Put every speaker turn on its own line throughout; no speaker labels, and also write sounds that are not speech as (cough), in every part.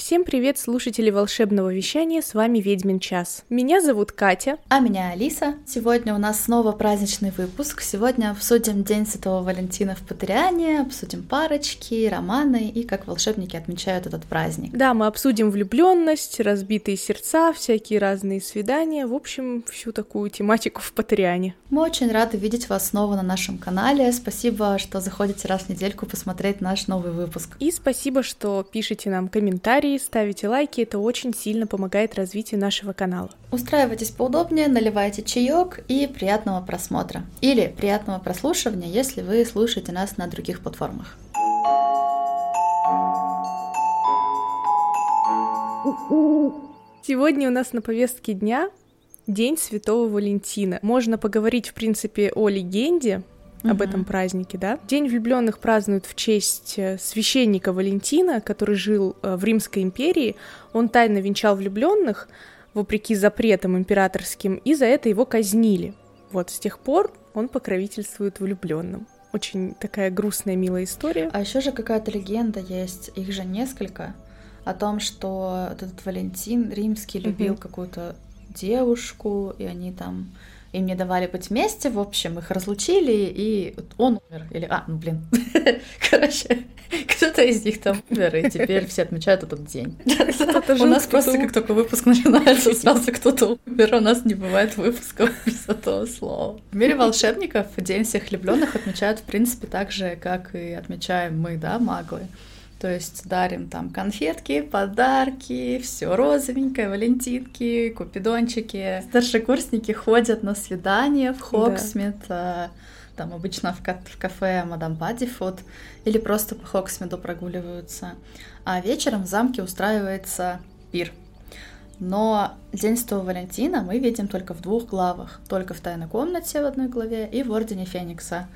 Всем привет, слушатели волшебного вещания, с вами Ведьмин час. Меня зовут Катя.
А меня Алиса. Сегодня у нас снова праздничный выпуск. Сегодня обсудим День Святого Валентина в Патриане, обсудим парочки, романы и как волшебники отмечают этот праздник.
Да, мы обсудим влюбленность, разбитые сердца, всякие разные свидания, в общем, всю такую тематику в Патриане.
Мы очень рады видеть вас снова на нашем канале. Спасибо, что заходите раз в недельку посмотреть наш новый выпуск.
И спасибо, что пишете нам комментарии комментарии, ставите лайки, это очень сильно помогает развитию нашего канала.
Устраивайтесь поудобнее, наливайте чаек и приятного просмотра. Или приятного прослушивания, если вы слушаете нас на других платформах.
Сегодня у нас на повестке дня День Святого Валентина. Можно поговорить, в принципе, о легенде, об угу. этом празднике, да. День влюбленных празднуют в честь э, священника Валентина, который жил э, в Римской империи. Он тайно венчал влюбленных, вопреки запретам императорским, и за это его казнили. Вот с тех пор он покровительствует влюбленным. Очень такая грустная, милая история.
А еще же какая-то легенда есть, их же несколько, о том, что этот Валентин римский любил угу. какую-то девушку, и они там им не давали быть вместе, в общем, их разлучили, и он умер. Или, а, ну блин, (laughs) короче, кто-то из них там умер, и теперь все отмечают этот день. (laughs) У нас просто, как только выпуск начинается, сразу кто-то умер, у нас не бывает выпусков (laughs) без этого слова. В мире волшебников День всех влюбленных отмечают, в принципе, так же, как и отмечаем мы, да, маглы. То есть дарим там конфетки, подарки, все розовенькое, валентинки, купидончики. Старшекурсники ходят на свидания в Хоксмит, да. там обычно в, в кафе Мадам Паддифуд, или просто по Хоксмиду прогуливаются. А вечером в замке устраивается пир. Но День Святого Валентина мы видим только в двух главах. Только в тайной комнате в одной главе и в Ордене Феникса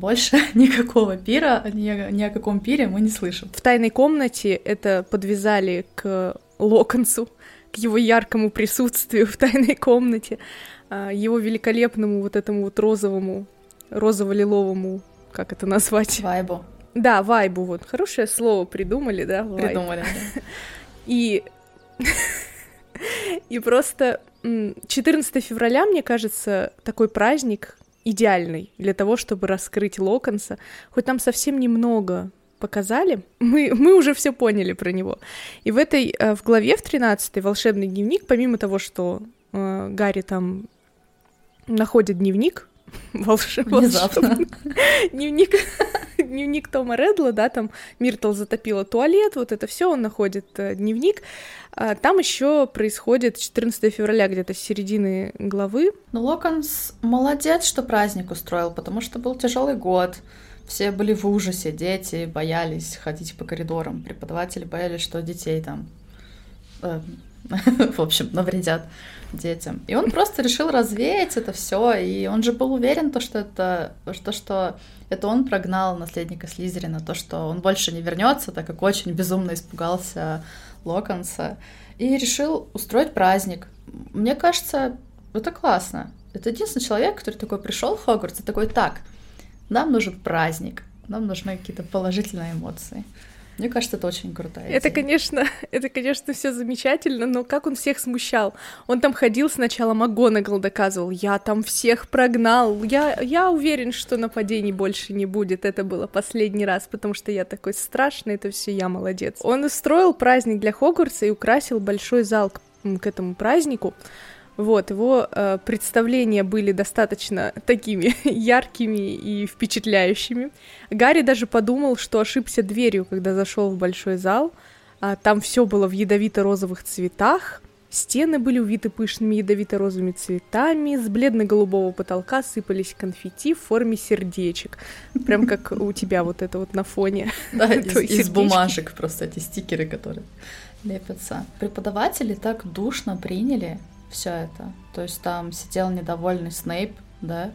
больше (laughs) никакого пира, ни, ни о каком пире мы не слышим.
В тайной комнате это подвязали к Локонсу, к его яркому присутствию в тайной комнате, а, его великолепному вот этому вот розовому, розово-лиловому, как это назвать?
Вайбу.
Да, вайбу, вот. Хорошее слово придумали, да?
Вайб. Придумали, да. (laughs)
И... (laughs) И просто 14 февраля, мне кажется, такой праздник, идеальный для того, чтобы раскрыть Локонса. Хоть там совсем немного показали, (laughs) мы, мы уже все поняли про него. И в этой, э, в главе в 13 волшебный дневник, помимо того, что э, Гарри там находит дневник, (laughs) волшебный (laughs) дневник, дневник Тома Редла, да, там Миртл затопила туалет, вот это все, он находит э, дневник. А, там еще происходит 14 февраля, где-то с середины главы.
Ну, Локонс молодец, что праздник устроил, потому что был тяжелый год. Все были в ужасе, дети боялись ходить по коридорам, преподаватели боялись, что детей там, э, (laughs) в общем, навредят детям. И он просто решил развеять это все, и он же был уверен, то, что это, что, что это он прогнал наследника Слизерина, то, что он больше не вернется, так как очень безумно испугался Локонса, и решил устроить праздник. Мне кажется, это классно. Это единственный человек, который такой пришел в Хогвартс и такой, так, нам нужен праздник, нам нужны какие-то положительные эмоции. Мне кажется, это очень крутая идея. (laughs)
Это, конечно, это, конечно, все замечательно, но как он всех смущал? Он там ходил сначала, МакГонагал доказывал, я там всех прогнал, я, я уверен, что нападений больше не будет, это было последний раз, потому что я такой страшный, это все я молодец. Он устроил праздник для Хогвартса и украсил большой зал к, к этому празднику, вот, его э, представления были достаточно такими (laughs) яркими и впечатляющими. Гарри даже подумал, что ошибся дверью, когда зашел в большой зал. А, там все было в ядовито-розовых цветах. Стены были увиты пышными ядовито-розовыми цветами, с бледно-голубого потолка сыпались конфетти в форме сердечек. Прям как у тебя вот это вот на фоне. (laughs)
Да, (laughs) из, бумажек просто эти стикеры, которые лепятся. Преподаватели так душно приняли все это. То есть там сидел недовольный Снейп, да,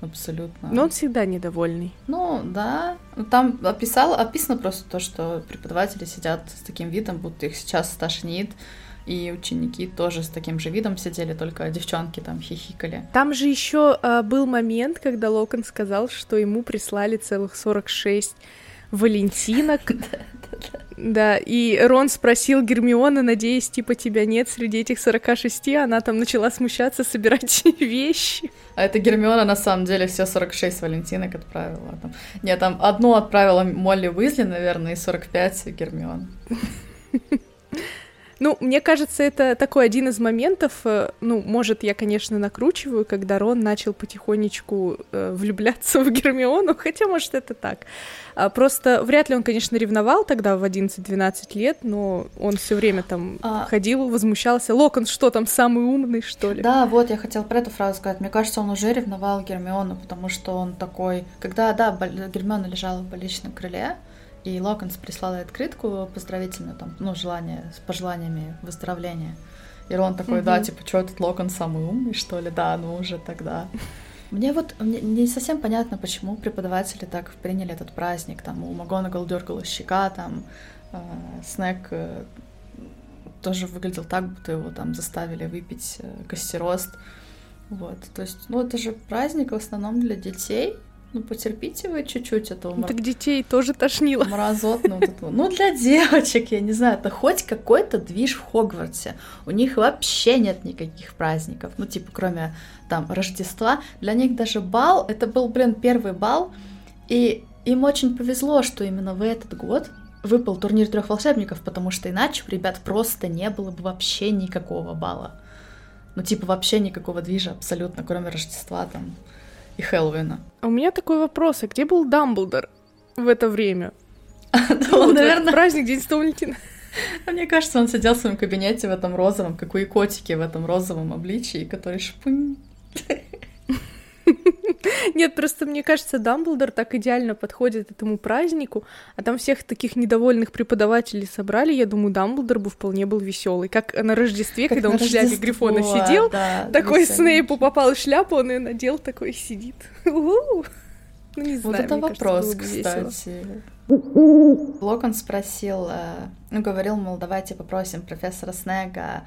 абсолютно.
Но он всегда недовольный.
Ну, да. Там описал, описано просто то, что преподаватели сидят с таким видом, будто их сейчас стошнит, и ученики тоже с таким же видом сидели, только девчонки там хихикали.
Там же еще э, был момент, когда Локон сказал, что ему прислали целых 46 валентинок. (laughs) Да, и Рон спросил Гермиона, надеясь, типа, тебя нет среди этих 46, она там начала смущаться, собирать (laughs) вещи.
А это Гермиона на самом деле все 46 Валентинок отправила. Там. Нет, там одну отправила Молли Уизли, наверное, и 45 Гермиона. (laughs)
Ну, мне кажется, это такой один из моментов, э, ну, может, я, конечно, накручиваю, когда Рон начал потихонечку э, влюбляться в Гермиону, (laughs) хотя, может, это так. А просто вряд ли он, конечно, ревновал тогда в 11-12 лет, но он все время там а... ходил, возмущался. Локон, что там, самый умный, что ли?
Да, вот, я хотела про эту фразу сказать. Мне кажется, он уже ревновал Гермиону, потому что он такой... Когда, да, Гермиона лежала в больничном крыле, и Локонс прислал ей открытку поздравительную, там, ну, желание, с пожеланиями выздоровления. И Рон такой, угу. да, типа, что этот Локон самый умный, что ли? Да, ну уже тогда. (laughs) Мне вот мне не совсем понятно, почему преподаватели так приняли этот праздник. Там у МакГонагал дергала щека, там э, Снег э, тоже выглядел так, будто его там заставили выпить э, костерост. Вот, то есть, ну, это же праздник в основном для детей, ну, потерпите вы чуть-чуть этого.
Ну, так детей тоже тошнило.
Мразотного вот этого. Ну, для девочек, я не знаю, это хоть какой-то движ в Хогвартсе. У них вообще нет никаких праздников. Ну, типа, кроме там Рождества. Для них даже бал, это был, блин, первый бал. И им очень повезло, что именно в этот год выпал турнир трех волшебников, потому что иначе у ребят просто не было бы вообще никакого бала. Ну, типа, вообще никакого движа абсолютно, кроме Рождества там и Хэллоуина.
А у меня такой вопрос, а где был Дамблдор в это время? (laughs)
Ну, он, наверное...
Праздник День Святого Валентина. (laughs)
Мне кажется, он сидел в своем кабинете в этом розовом, как у и котики в этом розовом обличии, который шпунь. (laughs) (laughs)
Нет, просто мне кажется, Дамблдор так идеально подходит этому празднику, а там всех таких недовольных преподавателей собрали, я думаю, Дамблдор бы вполне был веселый. Как на Рождестве, как когда он в шляпе Грифона сидел, да, такой Снейпу попал в шляпу, он ее надел, такой сидит. (laughs)
Ну, не знаю, вот это вопрос, кстати. Локон спросил, э, ну, говорил, мол, давайте попросим профессора Снега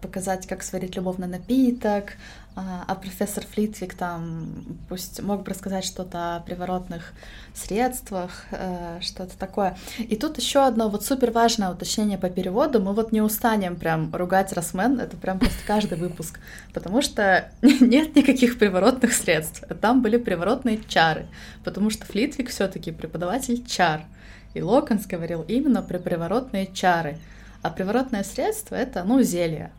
показать, как сварить любовный напиток, а, а профессор Флитвик там пусть мог бы рассказать что-то о приворотных средствах, э, что-то такое. И тут еще одно вот супер важное уточнение по переводу. Мы вот не устанем прям ругать Росмен, это прям просто каждый выпуск, потому что (laughs) нет никаких приворотных средств. Там были приворотные чары, потому что Флитвик все-таки преподаватель чар. И Локонс говорил именно про приворотные чары. А приворотное средство — это, ну, зелье.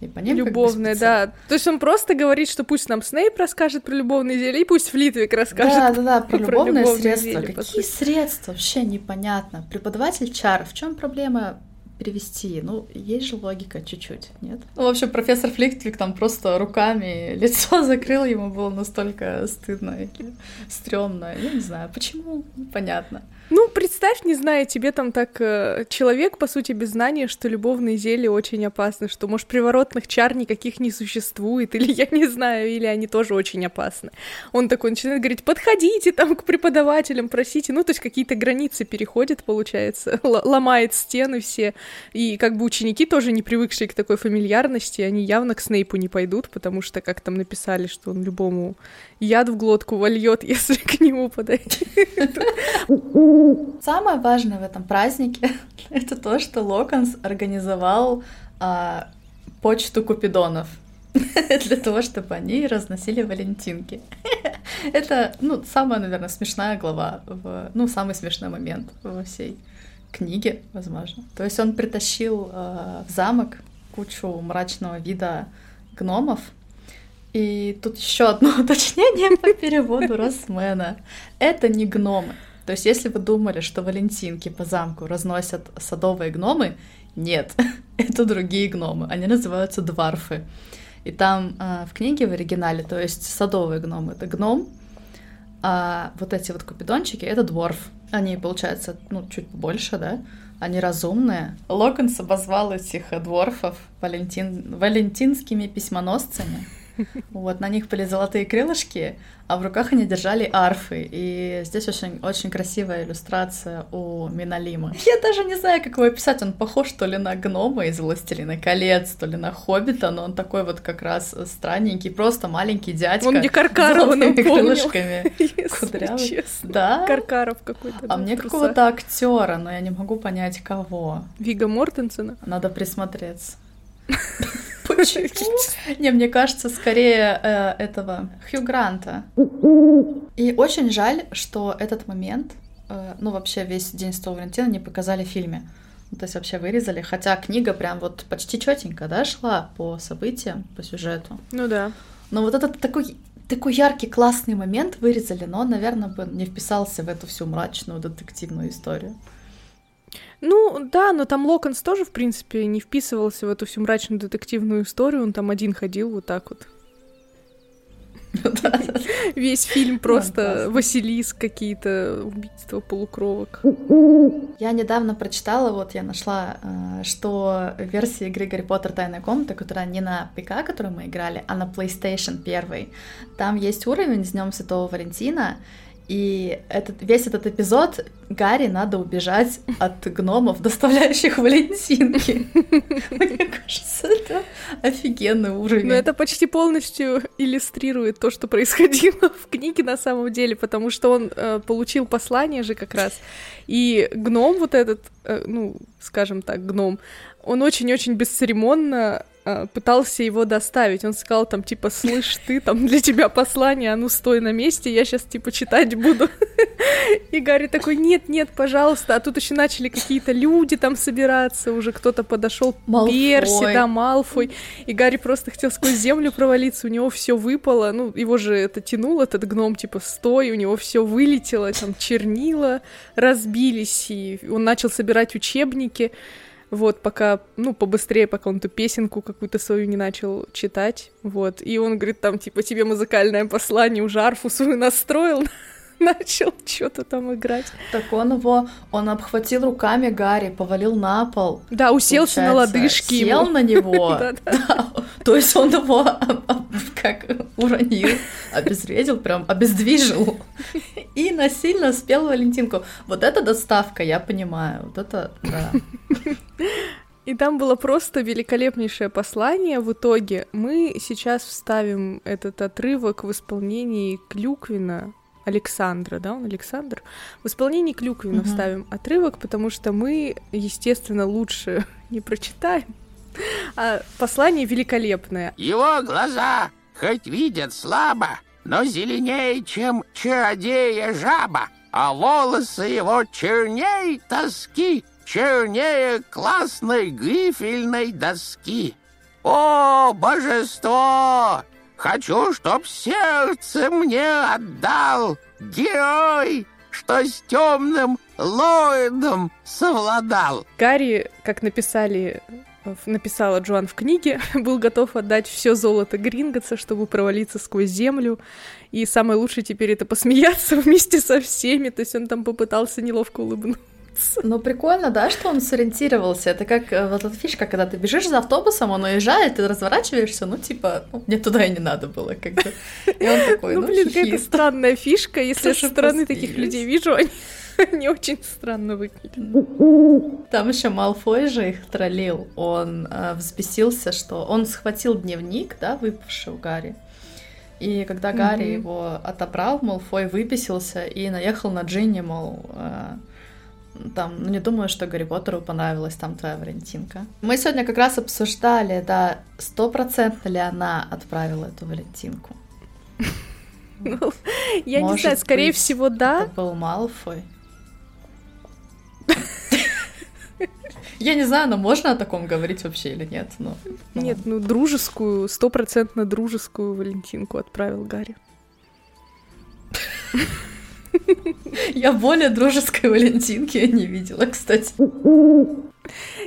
И по ним Любовное, как бы да. То есть он просто говорит, что пусть нам Снейп расскажет про любовные зелья, и пусть Флитвик расскажет.
Да, да, да, (laughs) про, про любовные, любовные средства. Зелья, Какие средства? Вообще непонятно. Преподаватель чар. В чем проблема перевести. Ну, есть же логика чуть-чуть, нет? Ну, в общем, профессор Фликтвик там просто руками лицо (laughs) закрыл, ему было настолько стыдно или стрёмно. Я не знаю, почему, понятно.
Ну, представь, не знаю, тебе там так э, человек, по сути, без знания, что любовные зелья очень опасны, что, может, приворотных чар никаких не существует, (laughs) или я не знаю, или они тоже очень опасны. Он такой начинает говорить, подходите там к преподавателям, просите, ну, то есть какие-то границы переходит, получается, (laughs) ломает стены все, и как бы ученики тоже не привыкшие к такой фамильярности, они явно к Снейпу не пойдут, потому что, как там написали, что он любому яд в глотку вольет, (laughs) если к нему подойти.
Самое важное в этом празднике (laughs) — это то, что Локонс организовал а, почту купидонов (laughs) для того, чтобы они разносили валентинки. (laughs) Это, ну, самая, наверное, смешная глава, в, ну, самый смешной момент во всей книге, возможно. То есть он притащил э, в замок кучу мрачного вида гномов, и тут еще одно уточнение по переводу Росмена. Это не гномы. То есть, если вы думали, что валентинки по замку разносят садовые гномы, нет, (laughs) это другие гномы. Они называются дварфы. И там э, в книге в оригинале, то есть садовые гномы это гном, а вот эти вот купидончики это дворф. Они, получается, ну, чуть побольше, да? Они разумные. Локонс обозвал этих дворфов валентин... валентинскими письмоносцами. Вот, на них были золотые крылышки, а в руках они держали арфы. И здесь очень, очень красивая иллюстрация у Миналима. Я даже не знаю, как его описать. Он похож то ли на гнома из «Властелина колец», то ли на хоббита, но он такой вот как раз странненький, просто маленький дядька.
Он мне Каркарова напомнил,
крылышками. (laughs) Кудрявый.
Да? Каркаров какой-то.
А мне какого-то актера, но я не могу понять, кого.
Вига Мортенсена?
Надо присмотреться. (laughs) Почему? Не, мне кажется, скорее э, этого Хью Гранта. И очень жаль, что этот момент, э, ну вообще весь День Святого Валентина не показали в фильме. То есть вообще вырезали, хотя книга прям вот почти четенько, да, шла по событиям, по сюжету.
Ну да.
Но вот этот такой такой яркий, классный момент вырезали, но он, наверное, бы не вписался в эту всю мрачную детективную историю.
Ну, да, но там Локонс тоже, в принципе, не вписывался в эту всю мрачную детективную историю, он там один ходил вот так вот. Весь фильм просто Василис какие-то убийства полукровок.
Я недавно прочитала, вот я нашла, э, что в версии игры Гарри Поттер. Тайная комната, которая не на ПК, которую мы играли, а на PlayStation 1, там есть уровень с Днем Святого Валентина, и этот, весь этот эпизод Гарри надо убежать от гномов, доставляющих валентинки. (laughs) Мне кажется, это офигенный уровень.
Но это почти полностью иллюстрирует то, что происходило (laughs) в книге на самом деле, потому что он э, получил послание же как раз. И гном вот этот, э, ну, скажем так, гном, он очень-очень бесцеремонно пытался его доставить. Он сказал там, типа, слышь, ты, там для тебя послание, а ну стой на месте, я сейчас, типа, читать буду. (laughs) И Гарри такой, нет, нет, пожалуйста. А тут еще начали какие-то люди там собираться, уже кто-то подошел, Перси, да, Малфой. И Гарри просто хотел сквозь землю провалиться, у него все выпало. Ну, его же это тянул, этот гном, типа, стой, у него все вылетело, там чернила разбились, и он начал собирать учебники. Вот, пока, ну, побыстрее, пока он ту песенку какую-то свою не начал читать, вот. И он говорит, там, типа, тебе музыкальное послание, уже арфу свою настроил, (laughs) (laughs) начал что-то там играть.
Так он его, он обхватил руками Гарри, повалил на пол.
Да, уселся на лодыжки
Сел ему. на него. (laughs) То есть он его как уронил, обезвредил, прям обездвижил. И насильно спел Валентинку. Вот это доставка, я понимаю. Вот это, да.
И там было просто великолепнейшее послание. В итоге мы сейчас вставим этот отрывок в исполнении Клюквина, Александра, да, он Александр. В исполнении Клюквина угу. вставим отрывок, потому что мы, естественно, лучше (laughs) не прочитаем. А послание великолепное.
Его глаза хоть видят слабо, но зеленее, чем чародея жаба, а волосы его черней тоски, чернее классной грифельной доски. О, божество! Хочу, чтоб сердце мне отдал герой, что с темным Ллойдом совладал.
Гарри, как написали написала Джоан в книге, (laughs) был готов отдать все золото Гринготса, чтобы провалиться сквозь землю. И самое лучшее теперь это посмеяться (laughs) вместе со всеми. То есть он там попытался неловко улыбнуться
кажется. Ну, прикольно, да, что он сориентировался. Это как э, вот эта фишка, когда ты бежишь за автобусом, он уезжает, ты разворачиваешься, ну, типа, ну, мне туда и не надо было, как бы. И он такой, ну,
ну блин, какая-то странная фишка. Если со стороны таких людей вижу, они (laughs) не очень странно выглядят.
Там еще Малфой же их троллил. Он э, взбесился, что он схватил дневник, да, выпавший у Гарри. И когда Гарри mm-hmm. его отобрал, Малфой выписался и наехал на Джинни, мол, э, там, ну не думаю, что Гарри Поттеру понравилась там твоя Валентинка. Мы сегодня как раз обсуждали, да, стопроцентно ли она отправила эту Валентинку. (laughs)
Ну, я не знаю, скорее всего, да.
Это был Малфой. Я не знаю, но можно о таком говорить вообще или нет? Но,
ну, нет, ну дружескую, стопроцентно дружескую Валентинку отправил Гарри. (laughs) (laughs)
Я более дружеской Валентинки не видела, кстати.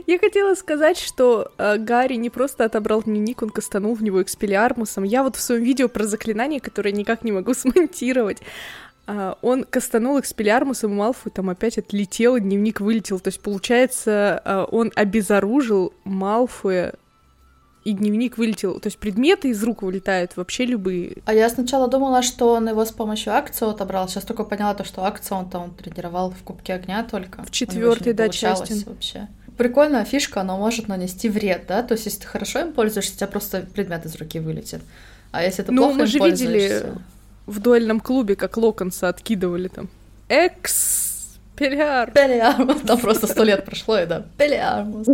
Я хотела сказать, что э, Гарри не просто отобрал дневник, он кастанул в него экспелиармусом. Я вот в своем видео про заклинание, которое никак не могу (laughs) смонтировать, э, он кастанул экспелиармусом, и Малфой там опять отлетел, дневник вылетел. То есть, получается, э, он обезоружил Малфоя и дневник вылетел. То есть предметы из рук вылетают вообще любые.
А я сначала думала, что он его с помощью акции отобрал. Сейчас только поняла то, что акцию он там тренировал в Кубке Огня только.
В четвертой, да, части.
вообще. Прикольная фишка, она может нанести вред, да? То есть, если ты хорошо им пользуешься, у тебя просто предмет из руки вылетит. А если ты
ну,
плохо
мы
им
же видели в дуэльном клубе, как Локонса откидывали там. Экс Пелиар.
Пелиармус. Там просто сто лет прошло, и да, Пелиармус.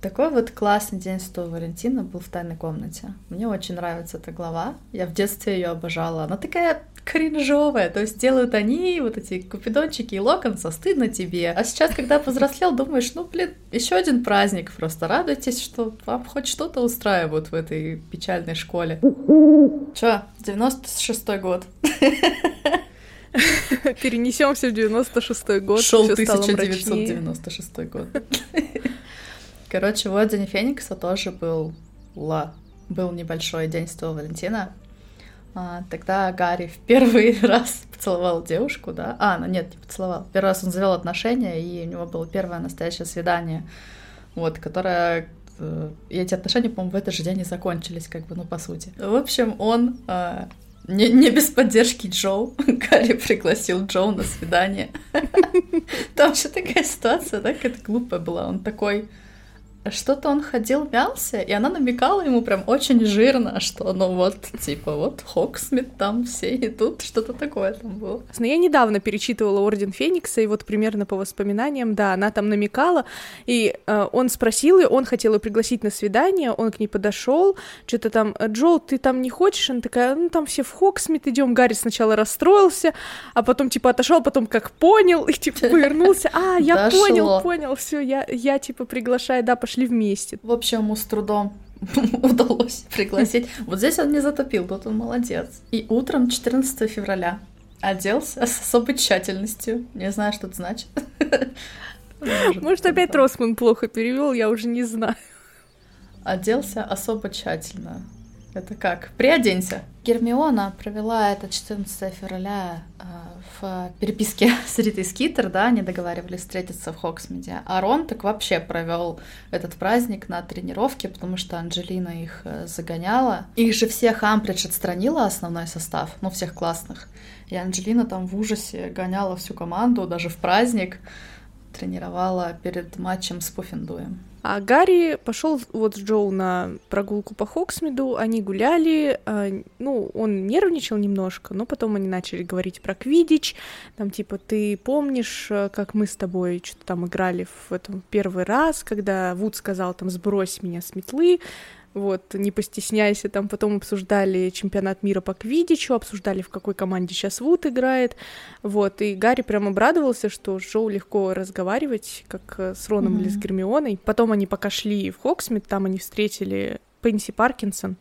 Такой вот классный день Святого Валентина был в тайной комнате. Мне очень нравится эта глава. Я в детстве ее обожала. Она такая кринжовая, то есть делают они, вот эти купидончики и локонса, стыдно тебе. А сейчас, когда повзрослел, думаешь, ну, блин, еще один праздник, просто радуйтесь, что вам хоть что-то устраивают в этой печальной школе. Чё, 96-й год. (laughs) (laughs)
Перенесемся в 96-й год.
Шел
всё стало
1996 год. Короче, вот День Феникса тоже был ла. Был небольшой день Святого Валентина. А, тогда Гарри в первый (laughs) раз поцеловал девушку, да? А, ну нет, не поцеловал. Первый раз он завел отношения, и у него было первое настоящее свидание, вот, которое э, и эти отношения, по-моему, в этот же день и закончились, как бы, ну, по сути. В общем, он а, не, не без поддержки Джоу. (laughs) Гарри пригласил Джоу на свидание. (laughs) Там еще такая ситуация, да, какая-то глупая была. Он такой, что-то он ходил, мялся, и она намекала ему прям очень жирно, что ну вот, типа, вот Хоксмит там все идут, что-то такое там было.
Но я недавно перечитывала Орден Феникса, и вот примерно по воспоминаниям, да, она там намекала, и э, он спросил ее, он хотел ее пригласить на свидание, он к ней подошел, что-то там, Джоу, ты там не хочешь? Она такая, ну там все в Хоксмит идем. Гарри сначала расстроился, а потом типа отошел, потом как понял, и типа (laughs) повернулся, а, я понял, понял, все, я, я типа приглашаю, да, пошли вместе.
В общем, ему с трудом (laughs) удалось пригласить. Вот здесь он не затопил, тут он молодец. И утром 14 февраля оделся с особой тщательностью. Не знаю, что это значит.
Может, опять Росман плохо перевел, я уже не знаю.
Оделся особо тщательно. Это как? Приоденься. Гермиона провела это 14 февраля э, в переписке (laughs) с Ритой Скитер, да, они договаривались встретиться в Хоксмиде. А Рон так вообще провел этот праздник на тренировке, потому что Анджелина их э, загоняла. Их же всех Амбридж отстранила основной состав, ну, всех классных. И Анджелина там в ужасе гоняла всю команду, даже в праздник тренировала перед матчем с Пуффендуем.
А Гарри пошел вот с Джоу на прогулку по Хоксмиду, они гуляли, э, ну, он нервничал немножко, но потом они начали говорить про Квидич, там, типа, ты помнишь, э, как мы с тобой что-то там играли в этом первый раз, когда Вуд сказал, там, сбрось меня с метлы, вот, не постесняйся, там потом обсуждали чемпионат мира по квидичу, обсуждали, в какой команде сейчас Вуд играет, вот, и Гарри прям обрадовался, что с Джоу легко разговаривать, как э, с Роном mm-hmm. или с Гермионой. Потом они пока шли в Хоксмит, там они встретили Пенси Паркинсон,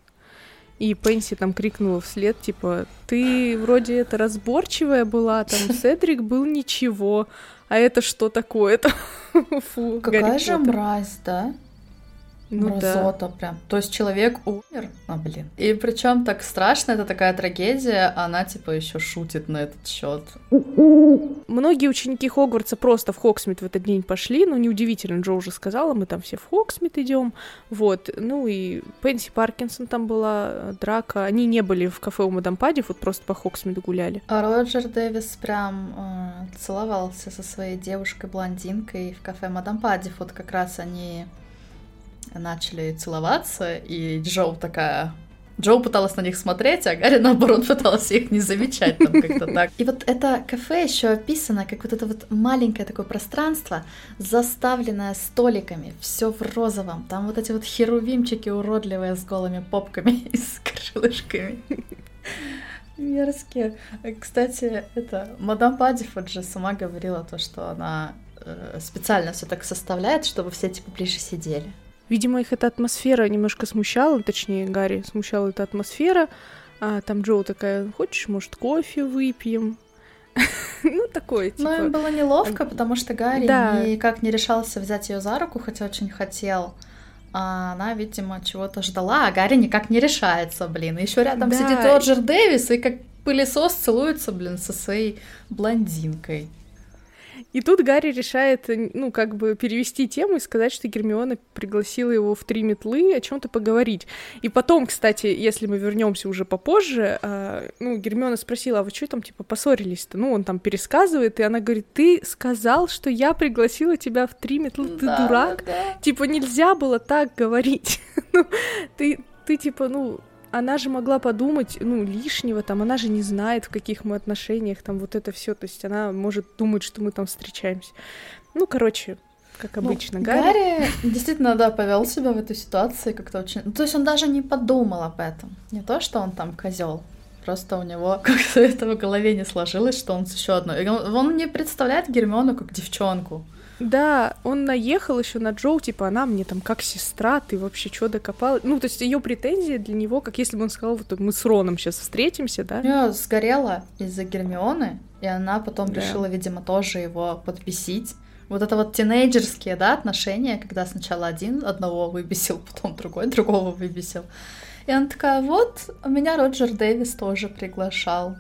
и Пенси там крикнула вслед, типа, ты вроде это разборчивая была, там (laughs) Седрик был ничего, а это что такое-то? (laughs)
Фу, Какая же мразь, да? Ну Мразота да. прям. То есть человек умер, а блин. И причем так страшно, это такая трагедия, она типа еще шутит на этот счет.
Многие ученики Хогвартса просто в Хогсмид в этот день пошли, ну неудивительно, Чжоу уже сказала, мы там все в Хогсмид идем, вот. Ну и Пенси Паркинсон там была, Драко, они не были в кафе у Мадам Пади, вот просто по Хогсмиду гуляли.
А Роджер Дэвис прям э, целовался со своей девушкой-блондинкой в кафе Мадам Пади, вот как раз они начали целоваться, и Джоу такая... Джоу пыталась на них смотреть, а Гарри, наоборот, пыталась их не замечать там как-то (laughs) так. И вот это кафе еще описано как вот это вот маленькое такое пространство, заставленное столиками, все в розовом. Там вот эти вот херувимчики уродливые с голыми попками (laughs) и с крылышками. (laughs) Мерзкие. Кстати, это мадам Паддифорд же сама говорила то, что она э, специально все так составляет, чтобы все типа ближе сидели.
Видимо, их эта атмосфера немножко смущала, точнее, Гарри смущала эта атмосфера. А там Джоу такая, хочешь, может, кофе выпьем? (laughs) ну, такое, типа...
Но им было неловко, потому что Гарри да. никак не решался взять ее за руку, хотя очень хотел. А она, видимо, чего-то ждала, а Гарри никак не решается, блин. Еще рядом да. сидит Роджер Дэвис и как пылесос целуется, блин, со своей блондинкой.
И тут Гарри решает, ну, как бы перевести тему и сказать, что Гермиона пригласила его в три метлы о чем-то поговорить. И потом, кстати, если мы вернемся уже попозже, э, ну, Гермиона спросила, а вы что там, типа, поссорились-то? Ну, он там пересказывает, и она говорит, ты сказал, что я пригласила тебя в три метлы, ты да, дурак? Да. Типа, нельзя было так говорить. (laughs) ну, ты, ты, типа, ну, она же могла подумать, ну, лишнего, там, она же не знает, в каких мы отношениях, там, вот это все, то есть она может думать, что мы там встречаемся. Ну, короче, как ну, обычно.
Ну, Гарри... Гарри действительно, да, повел себя в этой ситуации как-то очень... Ну, то есть он даже не подумал об этом. Не то, что он там козел, просто у него (laughs) как-то это в голове не сложилось, что он еще одно. Он, он не представляет Гермиону как девчонку.
Да, он наехал еще на Джоу, типа, она мне там как сестра, ты вообще что докопал? Ну, то есть ее претензии для него, как если бы он сказал, вот мы с Роном сейчас встретимся, да?
Я сгорела из-за Гермионы, и она потом да. решила, видимо, тоже его подбесить. Вот это вот тинейджерские, да, отношения, когда сначала один одного выбесил, (laughs) потом другой другого выбесил. И она такая, вот, меня Роджер Дэвис тоже приглашал.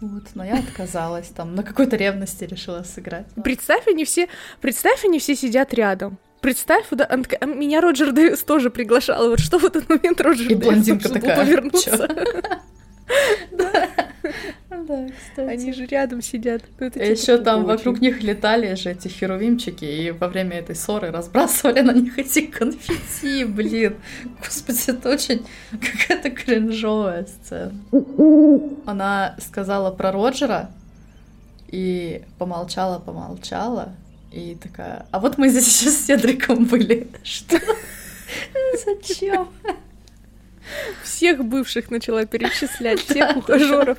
Вот, но я отказалась, там, на какой-то ревности решила сыграть.
Представь, они все, представь, они все сидят рядом. Представь, да, «А меня Роджер Дэвис тоже приглашал. Вот что в этот момент Роджер
И Дэвис блондинка такая.
повернуться. (laughs) Да, (laughs) кстати. Они же рядом сидят.
Ну, Еще там вокруг них летали же эти херувимчики, и во время этой ссоры разбрасывали (laughs) на них эти конфетти, блин. Господи, это очень какая-то кринжовая сцена. Она сказала про Роджера и помолчала, помолчала, и такая, а вот мы здесь еще с Седриком были. (laughs) Что? Зачем?
Всех бывших начала перечислять, (laughs) всех ухажеров.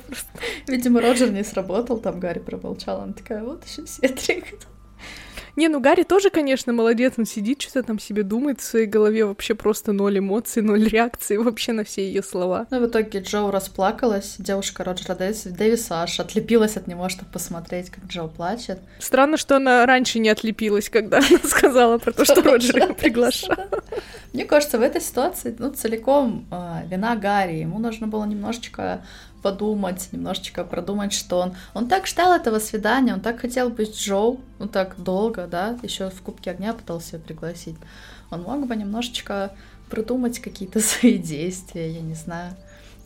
Видимо, Роджер не сработал, там Гарри промолчал, она такая, вот еще Седрик.
Не, ну Гарри тоже, конечно, молодец, он сидит, что-то там себе думает в своей голове, вообще просто ноль эмоций, ноль реакции вообще на все ее слова.
Ну, в итоге Джоу расплакалась, девушка Роджера Дэвиса, Дэвиса аж отлепилась от него, чтобы посмотреть, как Джоу плачет.
Странно, что она раньше не отлепилась, когда (laughs) она сказала про то, что Роджер ее приглашал.
Мне кажется, в этой ситуации, ну, целиком э, вина Гарри. Ему нужно было немножечко подумать, немножечко продумать, что он... Он так ждал этого свидания, он так хотел быть Джоу, ну так долго, да, еще в Кубке Огня пытался ее пригласить. Он мог бы немножечко продумать какие-то (laughs) свои действия, я не знаю.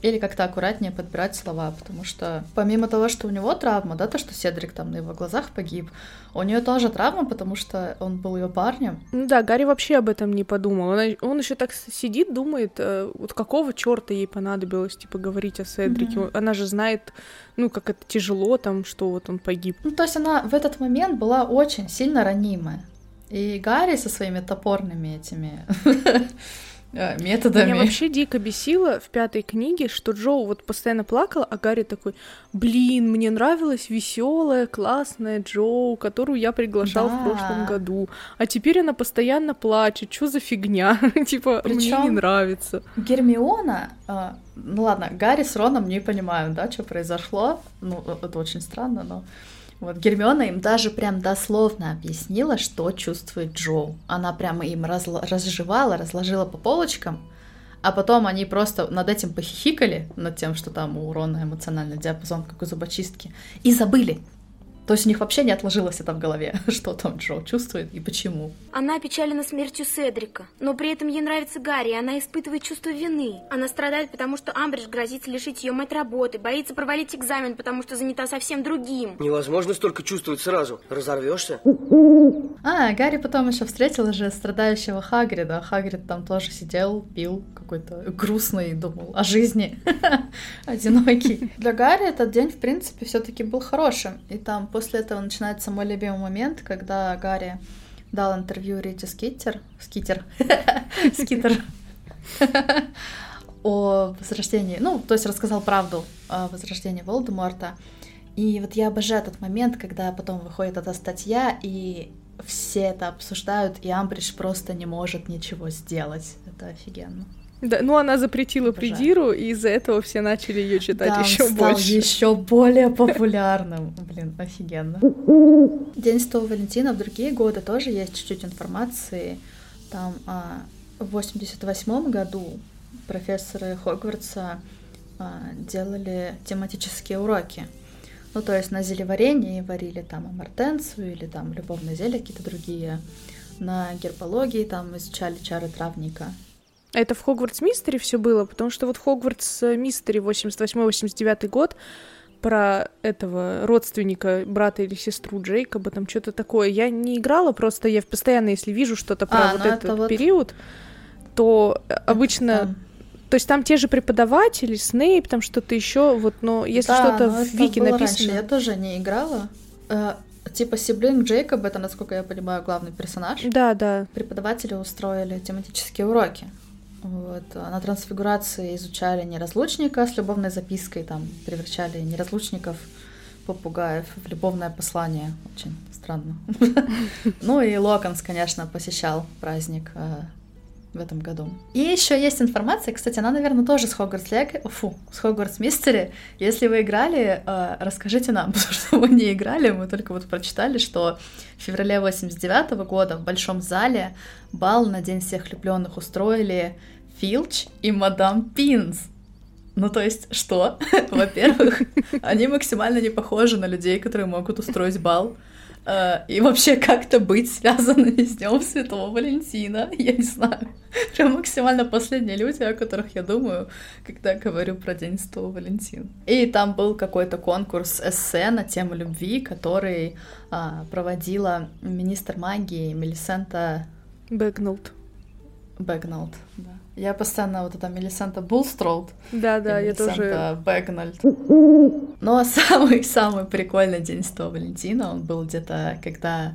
Или как-то аккуратнее подбирать слова, потому что помимо того, что у него травма, да, то, что Седрик там на его глазах погиб, у нее тоже травма, потому что он был ее парнем.
Ну да, Гарри вообще об этом не подумал. Он, он еще так сидит, думает, э, вот какого черта ей понадобилось, типа, говорить о Седрике. Mm-hmm. Она же знает, ну, как это тяжело там, что вот он погиб.
Ну, то есть она в этот момент была очень сильно ранимая. И Гарри со своими топорными этими (laughs) методами.
Меня вообще дико бесило в пятой книге, что Джоу вот постоянно плакала, а Гарри такой, блин, мне нравилась веселая, классная Джоу, которую я приглашал да. в прошлом году, а теперь она постоянно плачет, что за фигня, (laughs) типа Причем мне не нравится.
Гермиона, э, ну ладно, Гарри с Роном не понимают, да, что произошло, ну это очень странно, но вот Гермиона им даже прям дословно объяснила, что чувствует Джоу. Она прямо им разл... разжевала, разложила по полочкам, а потом они просто над этим похихикали, над тем, что там у Рона эмоциональный диапазон, как у зубочистки, и забыли. То есть у них вообще не отложилось это в голове, (laughs) что там Джо чувствует и почему.
Она опечалена смертью Седрика, но при этом ей нравится Гарри, и она испытывает чувство вины. Она страдает, потому что Амбридж грозится лишить ее мать работы, боится провалить экзамен, потому что занята совсем другим.
Невозможно столько чувствовать сразу. Разорвешься.
А, Гарри потом еще встретил же страдающего Хагрида. Хагрид там тоже сидел, пил какой-то грустный, думал о жизни, (laughs) одинокий. Для Гарри этот день, в принципе, все-таки был хорошим. И там после этого начинается мой любимый момент, когда Гарри дал интервью Рите Скиттер, Скиттер, (laughs) Скиттер, (laughs) о возрождении, ну, то есть рассказал правду о возрождении Волдеморта. И вот я обожаю этот момент, когда потом выходит эта статья, и все это обсуждают, и Амбридж просто не может ничего сделать. Это офигенно.
Да, ну она запретила Обожаю. придиру, и из-за этого все начали ее читать да, еще больше.
еще более популярным. Блин, офигенно. День Святого Валентина в другие годы тоже есть чуть-чуть информации. Там а, в 88 году профессоры Хогвартса а, делали тематические уроки. Ну, то есть на зелеварении варили там амортенцию или там любовные зелья какие-то другие. На гербологии там изучали чары травника.
А это в Хогвартс Мистери все было, потому что вот Хогвартс Мистери 88-89 год про этого родственника, брата или сестру Джейкоба, там что-то такое. Я не играла, просто я постоянно, если вижу что-то про
А,
вот
ну
этот
это вот-
период, то обычно...
Там.
То есть там те же преподаватели, Снейп, там что-то еще, вот, но если
Да,
что-то в
это
Вики написано...
раньше, Я тоже не играла. Э, типа сиблинг Джейкоб, это, насколько я понимаю, главный персонаж.
Да, да.
Преподаватели устроили тематические уроки. Вот. а На трансфигурации изучали неразлучника с любовной запиской, там превращали неразлучников попугаев в любовное послание. Очень странно. (laughs) Ну и Локонс, конечно, посещал праздник э, в этом году. И еще есть информация, кстати, она, наверное, тоже с Хогвартс Лег... Фу, с Хогвартс Мистери. Если вы играли, э, расскажите нам, (laughs) потому что мы не играли, мы только вот прочитали, что в феврале 89 года в Большом зале бал на День всех влюбленных устроили Филч и Мадам Пинс. Ну, то есть, что? (laughs) Во-первых, они максимально не похожи на людей, которые могут устроить бал. Э, И вообще как-то быть связанными с Днем Святого Валентина, (laughs) я не знаю. Прям максимально последние люди, о которых я думаю, когда говорю про День Святого Валентина. И там был какой-то конкурс эссе на тему любви, который а, проводила министр магии Мелисента
Бэкнолд.
Бэгнолд. Да. Я постоянно вот это Мелисента Булстроуд
Да, да, я тоже...
Бэгнольд. (laughs) Но самый-самый прикольный день Святого Валентина, он был где-то, когда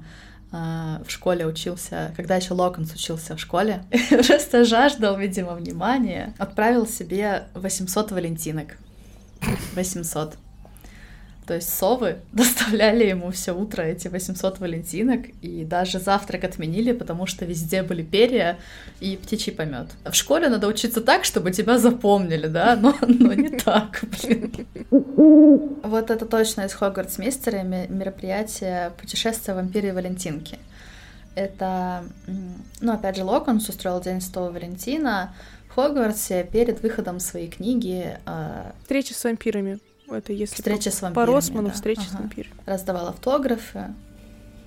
а, в школе учился, когда еще Локонс учился в школе, (laughs) просто жаждал, видимо, внимания, отправил себе 800 валентинок. 800. То есть совы (laughs) доставляли ему все утро эти 800 валентинок, и даже завтрак отменили, потому что везде были перья и птичий помет. В школе надо учиться так, чтобы тебя запомнили, да, (laughs) но, но не так, блин. Вот это точно из Хогвартс Мистера мероприятие «Путешествие вампиры Валентинки». Это, ну, опять же, Локонс устроил День Святого Валентина в Хогвартсе перед выходом своей книги а,
Встреча с вампирами. Это если
«Встреча
по,
с
по
вампирами».
Росману
да.
встреча с
Ага.
вампирами.
Раздавал автографы.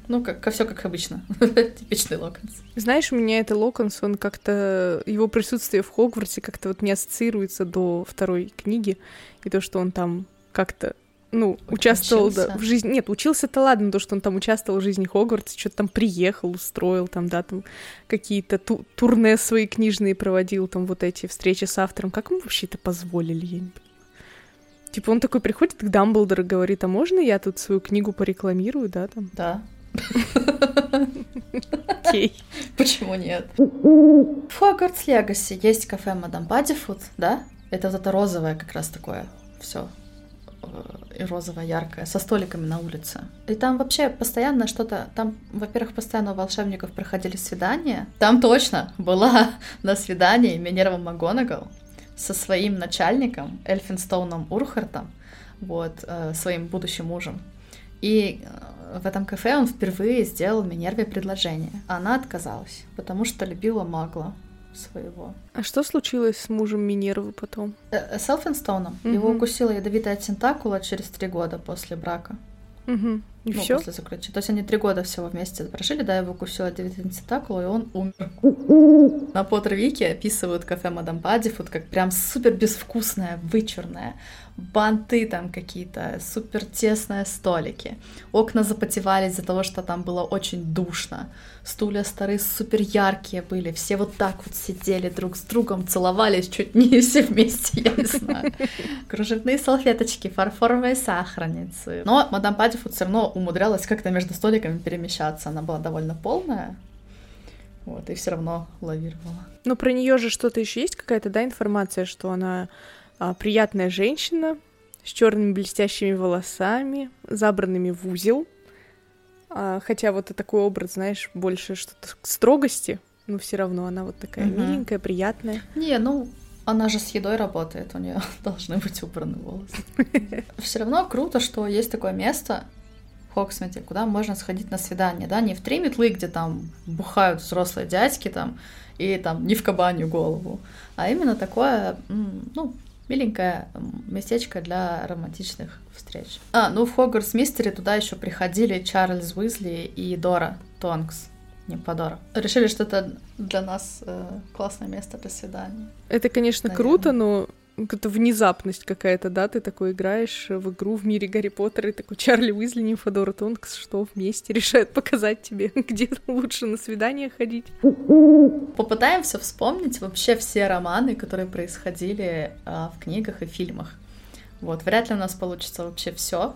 Ну, как, все как обычно. (laughs) Типичный Локонс.
Знаешь, у меня это Локонс, он как-то... Его присутствие в Хогвартсе как-то вот не ассоциируется до второй книги. И то, что он там как-то ну, участвовал да, в жизни... Нет, учился-то ладно, то, что он там участвовал в жизни Хогвартса, что-то там приехал, устроил, там, да, там какие-то ту- турне свои книжные проводил, там вот эти встречи с автором. Как ему вообще это позволили, я не понимаю. Типа он такой приходит к Дамблдору и говорит, а можно я тут свою книгу порекламирую, да, там?
Да.
Окей.
Почему нет? В Хогвартс Легаси есть кафе Мадам Баддифуд, да? Это вот это розовое как раз такое все и розовое яркое, со столиками на улице. И там вообще постоянно что-то... Там, во-первых, постоянно у волшебников проходили свидания. Там точно была (laughs) на свидании Минерва МакГонагал со своим начальником Эльфинстоуном Урхартом, вот, э, своим будущим мужем. И э, в этом кафе он впервые сделал Минерве предложение. Она отказалась, потому что любила Магла своего.
А что случилось с мужем Минервы потом?
Э, С Элфинстоуном
Мгм.
его укусила ядовитая тентакула через три года после брака.
Угу. И
ну,
все?
после заключения. То есть они три года всего вместе прожили, да, его укусила ядовитая тентакула, и он умер. На Поттер Вики описывают кафе Мадам Паддифуд как прям супер безвкусное, вычурное. Банты там какие-то, супер тесные столики. Окна запотевали из-за того, что там было очень душно. Стулья старые супер яркие были. Все вот так вот сидели друг с другом, целовались чуть не (laughs) все вместе, я не знаю. Кружевные салфеточки, фарфоровые сахарницы. Но мадам Паддифуд все равно умудрялась как-то между столиками перемещаться. Она была довольно полная. Вот, и все равно лавировала.
Но про нее же что-то еще есть какая-то, да, информация, что она а, приятная женщина с черными блестящими волосами, забранными в узел. А, хотя вот и такой образ, знаешь, больше что-то строгости, но все равно она вот такая
Мгм.
миленькая, приятная.
Не, ну, она же с едой работает, у нее (laughs) должны быть убраны волосы. (laughs) Все равно круто, что есть такое место Хоксмите, куда можно сходить на свидание, да, не в три метлы, где там бухают взрослые дядьки там, и там не в кабанью голову, а именно такое, ну, Миленькое местечко для романтичных встреч. А, ну в Хогвартс Мистере туда еще приходили Чарльз Уизли и Дора Тонкс. Не Подора. Решили, что это для нас э, классное место для свидания.
Это, конечно, Наверное. круто, но это внезапность какая-то, да, ты такой играешь в игру в мире Гарри Поттера, и такой Чарли Уизли, Нимфодора Тонкс, что вместе решают показать тебе, (laughs) где лучше на свидание ходить.
Попытаемся вспомнить вообще все романы, которые происходили а, в книгах и фильмах. Вот, вряд ли у нас получится вообще все.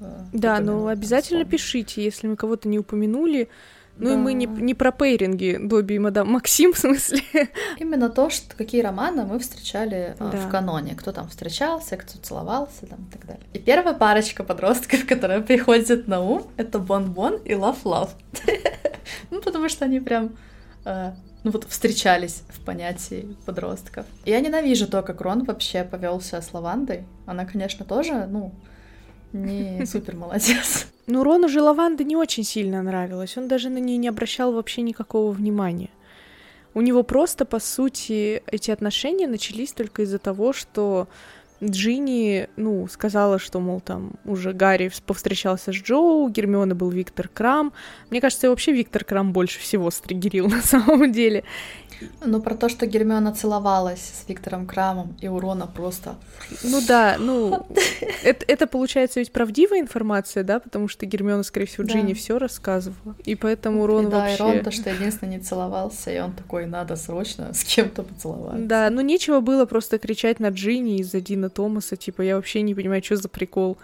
Э, да, но обязательно вспомнить. пишите, если мы кого-то не упомянули, ну да. и мы не, не про пейринги Добби и мадам Максим, (laughs) в смысле.
Именно то, что какие романы мы встречали а, да. в каноне. Кто там встречался, кто целовался там, и так далее. И первая парочка подростков, (laughs) которая приходит на ум, это Бон-Бон и Лав-Лав. (laughs) ну, потому что они прям а, ну вот встречались в понятии подростков. Я ненавижу то, как Рон вообще повелся с Лавандой. Она, конечно, тоже, ну, не (laughs) супер молодец.
Ну, Рону же лаванда не очень сильно нравилась. Он даже на нее не обращал вообще никакого внимания. У него просто, по сути, эти отношения начались только из-за того, что Джинни, ну, сказала, что, мол, там уже Гарри повстречался с Джоу, Гермиона был Виктор Крам. Мне кажется, вообще Виктор Крам больше всего стригерил (laughs) на самом деле.
Ну, про то, что Гермиона целовалась с Виктором Крамом, и урона просто...
Ну да, ну, это, это получается ведь правдивая информация, да, потому что Гермиона, скорее всего, Джинни да. все рассказывала, и поэтому Урон и да, вообще...
Да, Рон то, что единственное, не целовался, и он такой, надо срочно с кем-то поцеловаться.
Да, ну нечего было просто кричать на Джинни из 11 Алана Томаса, типа, я вообще не понимаю, что за прикол.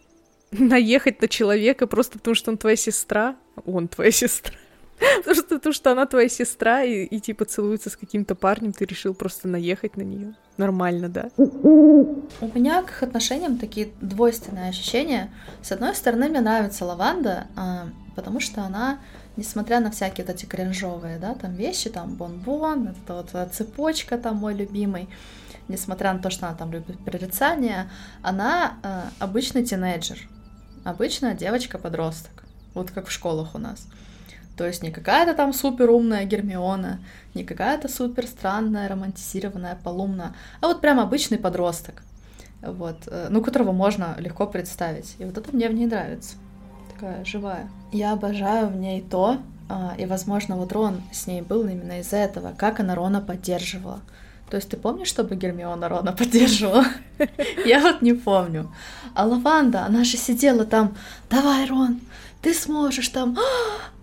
(laughs) Наехать на человека просто потому, что он твоя сестра. Он твоя сестра. (laughs) потому, что, потому что она твоя сестра, и, и типа целуется с каким-то парнем, ты решил просто наехать на нее. Нормально, да?
У меня к их отношениям такие двойственные ощущения. С одной стороны, мне нравится лаванда, а, потому что она несмотря на всякие вот эти кринжовые, да, там вещи, там бонбон, -бон, вот вот э, цепочка там мой любимый, несмотря на то, что она там любит прорицание, она э, обычный тинейджер, обычная девочка-подросток, вот как в школах у нас. То есть не какая-то там супер умная Гермиона, не какая-то супер странная, романтизированная Полумна, а вот прям обычный подросток, вот, э, ну, которого можно легко представить. И вот это мне в ней нравится, такая живая. Я обожаю в ней то, а, и, возможно, вот Рон с ней был именно из-за этого, как она Рона поддерживала. То есть ты помнишь, чтобы Гермиона Рона поддерживала? (laughs) Я вот не помню. А Лаванда, она же сидела там, давай, Рон, ты сможешь там,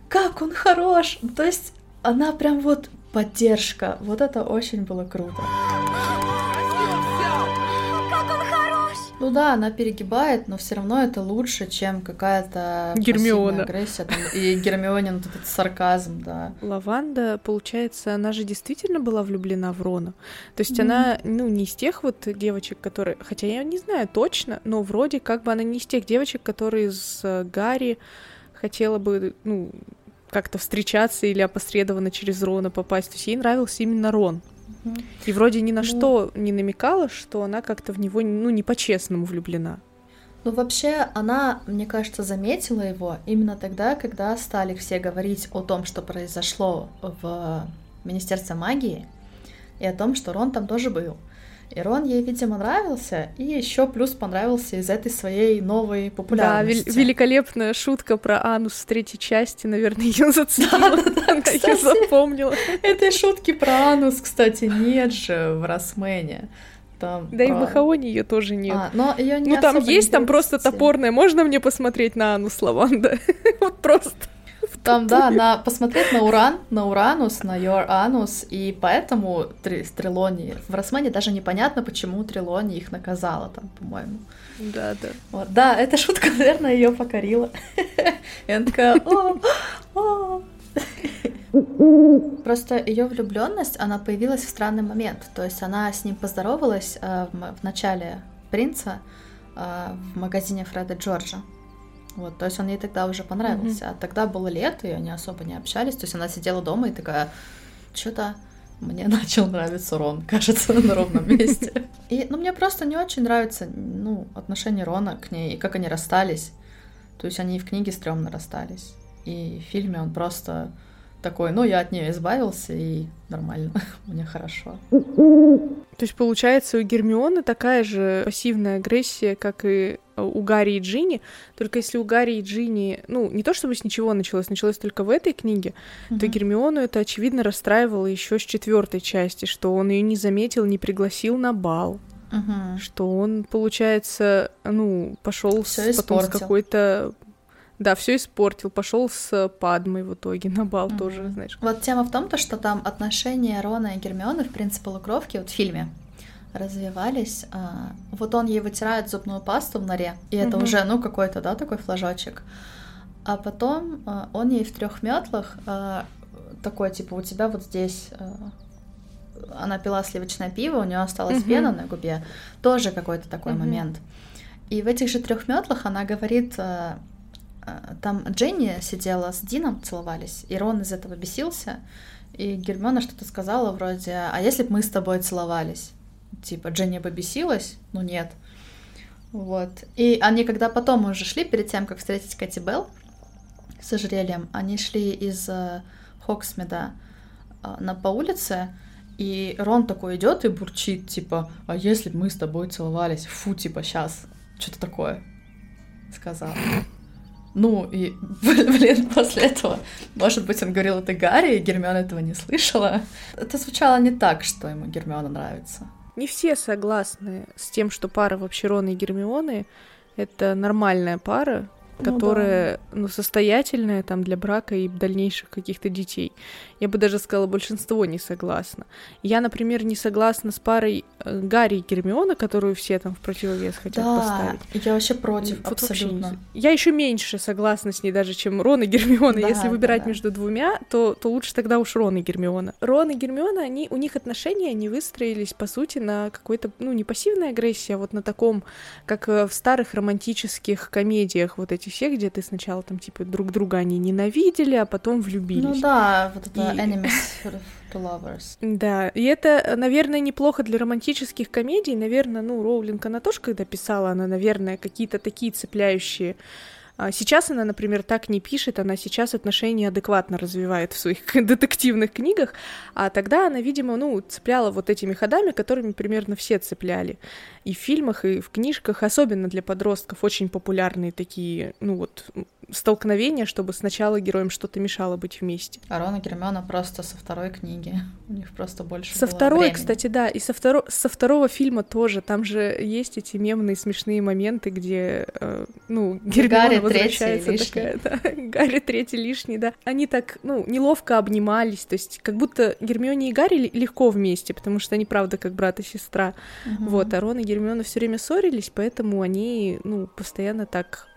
как он хорош! То есть она прям вот поддержка. Вот это очень было круто. Ну да, она перегибает, но все равно это лучше, чем какая-то
Гермиона.
агрессия. Там, и Гермионин вот этот сарказм, да.
Лаванда, получается, она же действительно была влюблена в Рона. То есть mm она, ну, не из тех вот девочек, которые... Хотя я не знаю точно, но вроде как бы она не из тех девочек, которые с Гарри хотела бы, ну, как-то встречаться или опосредованно через Рона попасть. То есть ей нравился именно Рон. И вроде ни на ну, что не намекала, что она как-то в него, ну, не по-честному влюблена.
Ну, вообще, она, мне кажется, заметила его именно тогда, когда стали все говорить о том, что произошло в Министерстве магии, и о том, что Рон там тоже был. И Рон ей, видимо, нравился, и еще плюс понравился из этой своей новой популярности.
Да, вел- великолепная шутка про Анус в третьей части, наверное, ее (laughs) зацепила. Да, да, да, кстати, запомнила.
Этой шутки про Анус, кстати, нет же в Росмене. Там
да про... и в Махаоне ее тоже нет.
А, но ее не
Ну там есть, там просто топорная. Можно мне посмотреть на Анус Лаванда? (laughs) вот просто.
Там, да, на посмотреть на Уран, на Уранус, на Your Anus, и поэтому три, Трилони в Росмане даже непонятно, почему Трилони их наказала там, по-моему.
Да, да.
Вот, да, эта шутка, (laughs) наверное, ее покорила. (laughs) И она такая, о, о. Просто ее влюбленность, она появилась в странный момент. То есть она с ним поздоровалась э, в, в начале принца э, в магазине Фреда Джорджа. Вот, то есть он ей тогда уже понравился. Mm-hmm. А тогда было лето, и они особо не общались. То есть она сидела дома и такая, что-то мне (laughs) начал нравиться Рон, кажется, на ровном месте. И, ну, мне просто не очень нравится, ну, отношение Рона к ней, и как они расстались. То есть они и в книге стрёмно расстались. И в фильме он просто такой, ну, я от нее избавился, и нормально, (laughs) мне хорошо.
То есть, получается, у Гермионы такая же пассивная агрессия, как и у Гарри и Джинни, только если у Гарри и Джинни, ну, не то чтобы с ничего началось, началось только в этой книге, mm-hmm. то Гермиону это, очевидно, расстраивало еще с четвертой части, что он ее не заметил, не пригласил на бал.
Угу.
Что он, получается, ну, пошел потом с какой-то да, все испортил, пошел с Падмой в итоге на бал mm-hmm. тоже, знаешь.
Вот тема в том, то, что там отношения Рона и Гермионы в принципе полукровки вот в фильме развивались. А, вот он ей вытирает зубную пасту в норе, и это mm-hmm. уже, ну, какой-то, да, такой флажочек. А потом а, он ей в трех метлах а, такой, типа, у тебя вот здесь а, она пила сливочное пиво, у нее осталась mm-hmm. пена на губе, тоже какой-то такой mm-hmm. момент. И в этих же трех метлах она говорит а, там Дженни сидела с Дином, целовались, и Рон из этого бесился, и Гермиона что-то сказала вроде, а если бы мы с тобой целовались? Типа, Дженни бы бесилась? Ну нет. Вот. И они, когда потом уже шли, перед тем, как встретить Кэти Белл с ожерельем, они шли из э, Хоксмеда э, на, по улице, и Рон такой идет и бурчит, типа, а если бы мы с тобой целовались? Фу, типа, сейчас. Что-то такое сказал. Ну, и, (laughs) блин, после этого, может быть, он говорил это Гарри, и Гермиона этого не слышала. Это звучало не так, что ему Гермиона нравится.
Не все согласны с тем, что пара вообще Рона и Гермионы — это нормальная пара, которая, ну, да. ну, состоятельная там для брака и дальнейших каких-то детей. Я бы даже сказала, большинство не согласно. Я, например, не согласна с парой э, Гарри и Гермиона, которую все там в противовес хотят
да,
поставить.
Я вообще против, вот абсолютно. Вообще
я еще меньше согласна с ней даже, чем Рон и Гермиона. Да, Если выбирать да, между двумя, то, то лучше тогда уж Рон и Гермиона. Рон и Гермиона, они, у них отношения, они выстроились, по сути, на какой-то, ну, не пассивной агрессии, а вот на таком, как э, в старых романтических комедиях, вот эти все, где ты сначала там, типа, друг друга они ненавидели, а потом влюбились. Ну
да, вот это и... enemies to lovers.
Да, и это, наверное, неплохо для романтических комедий. Наверное, ну, Роулинг, она тоже, когда писала, она, наверное, какие-то такие цепляющие а сейчас она, например, так не пишет, она сейчас отношения адекватно развивает в своих (laughs) детективных книгах, а тогда она, видимо, ну, цепляла вот этими ходами, которыми примерно все цепляли. И в фильмах, и в книжках, особенно для подростков, очень популярные такие, ну вот, столкновения, чтобы сначала героям что-то мешало быть вместе.
А Рон и Гермиона просто со второй книги. У них просто больше
Со второй,
времени.
кстати, да, и со, второ... со второго фильма тоже. Там же есть эти мемные смешные моменты, где, э, ну, Гермиона Гарри возвращается такая, (laughs) да, Гарри третий лишний, да. Они так, ну, неловко обнимались, то есть как будто Гермионе и Гарри легко вместе, потому что они, правда, как брат и сестра. Угу. Вот, а Рон и Гермиона все время ссорились, поэтому они, ну, постоянно так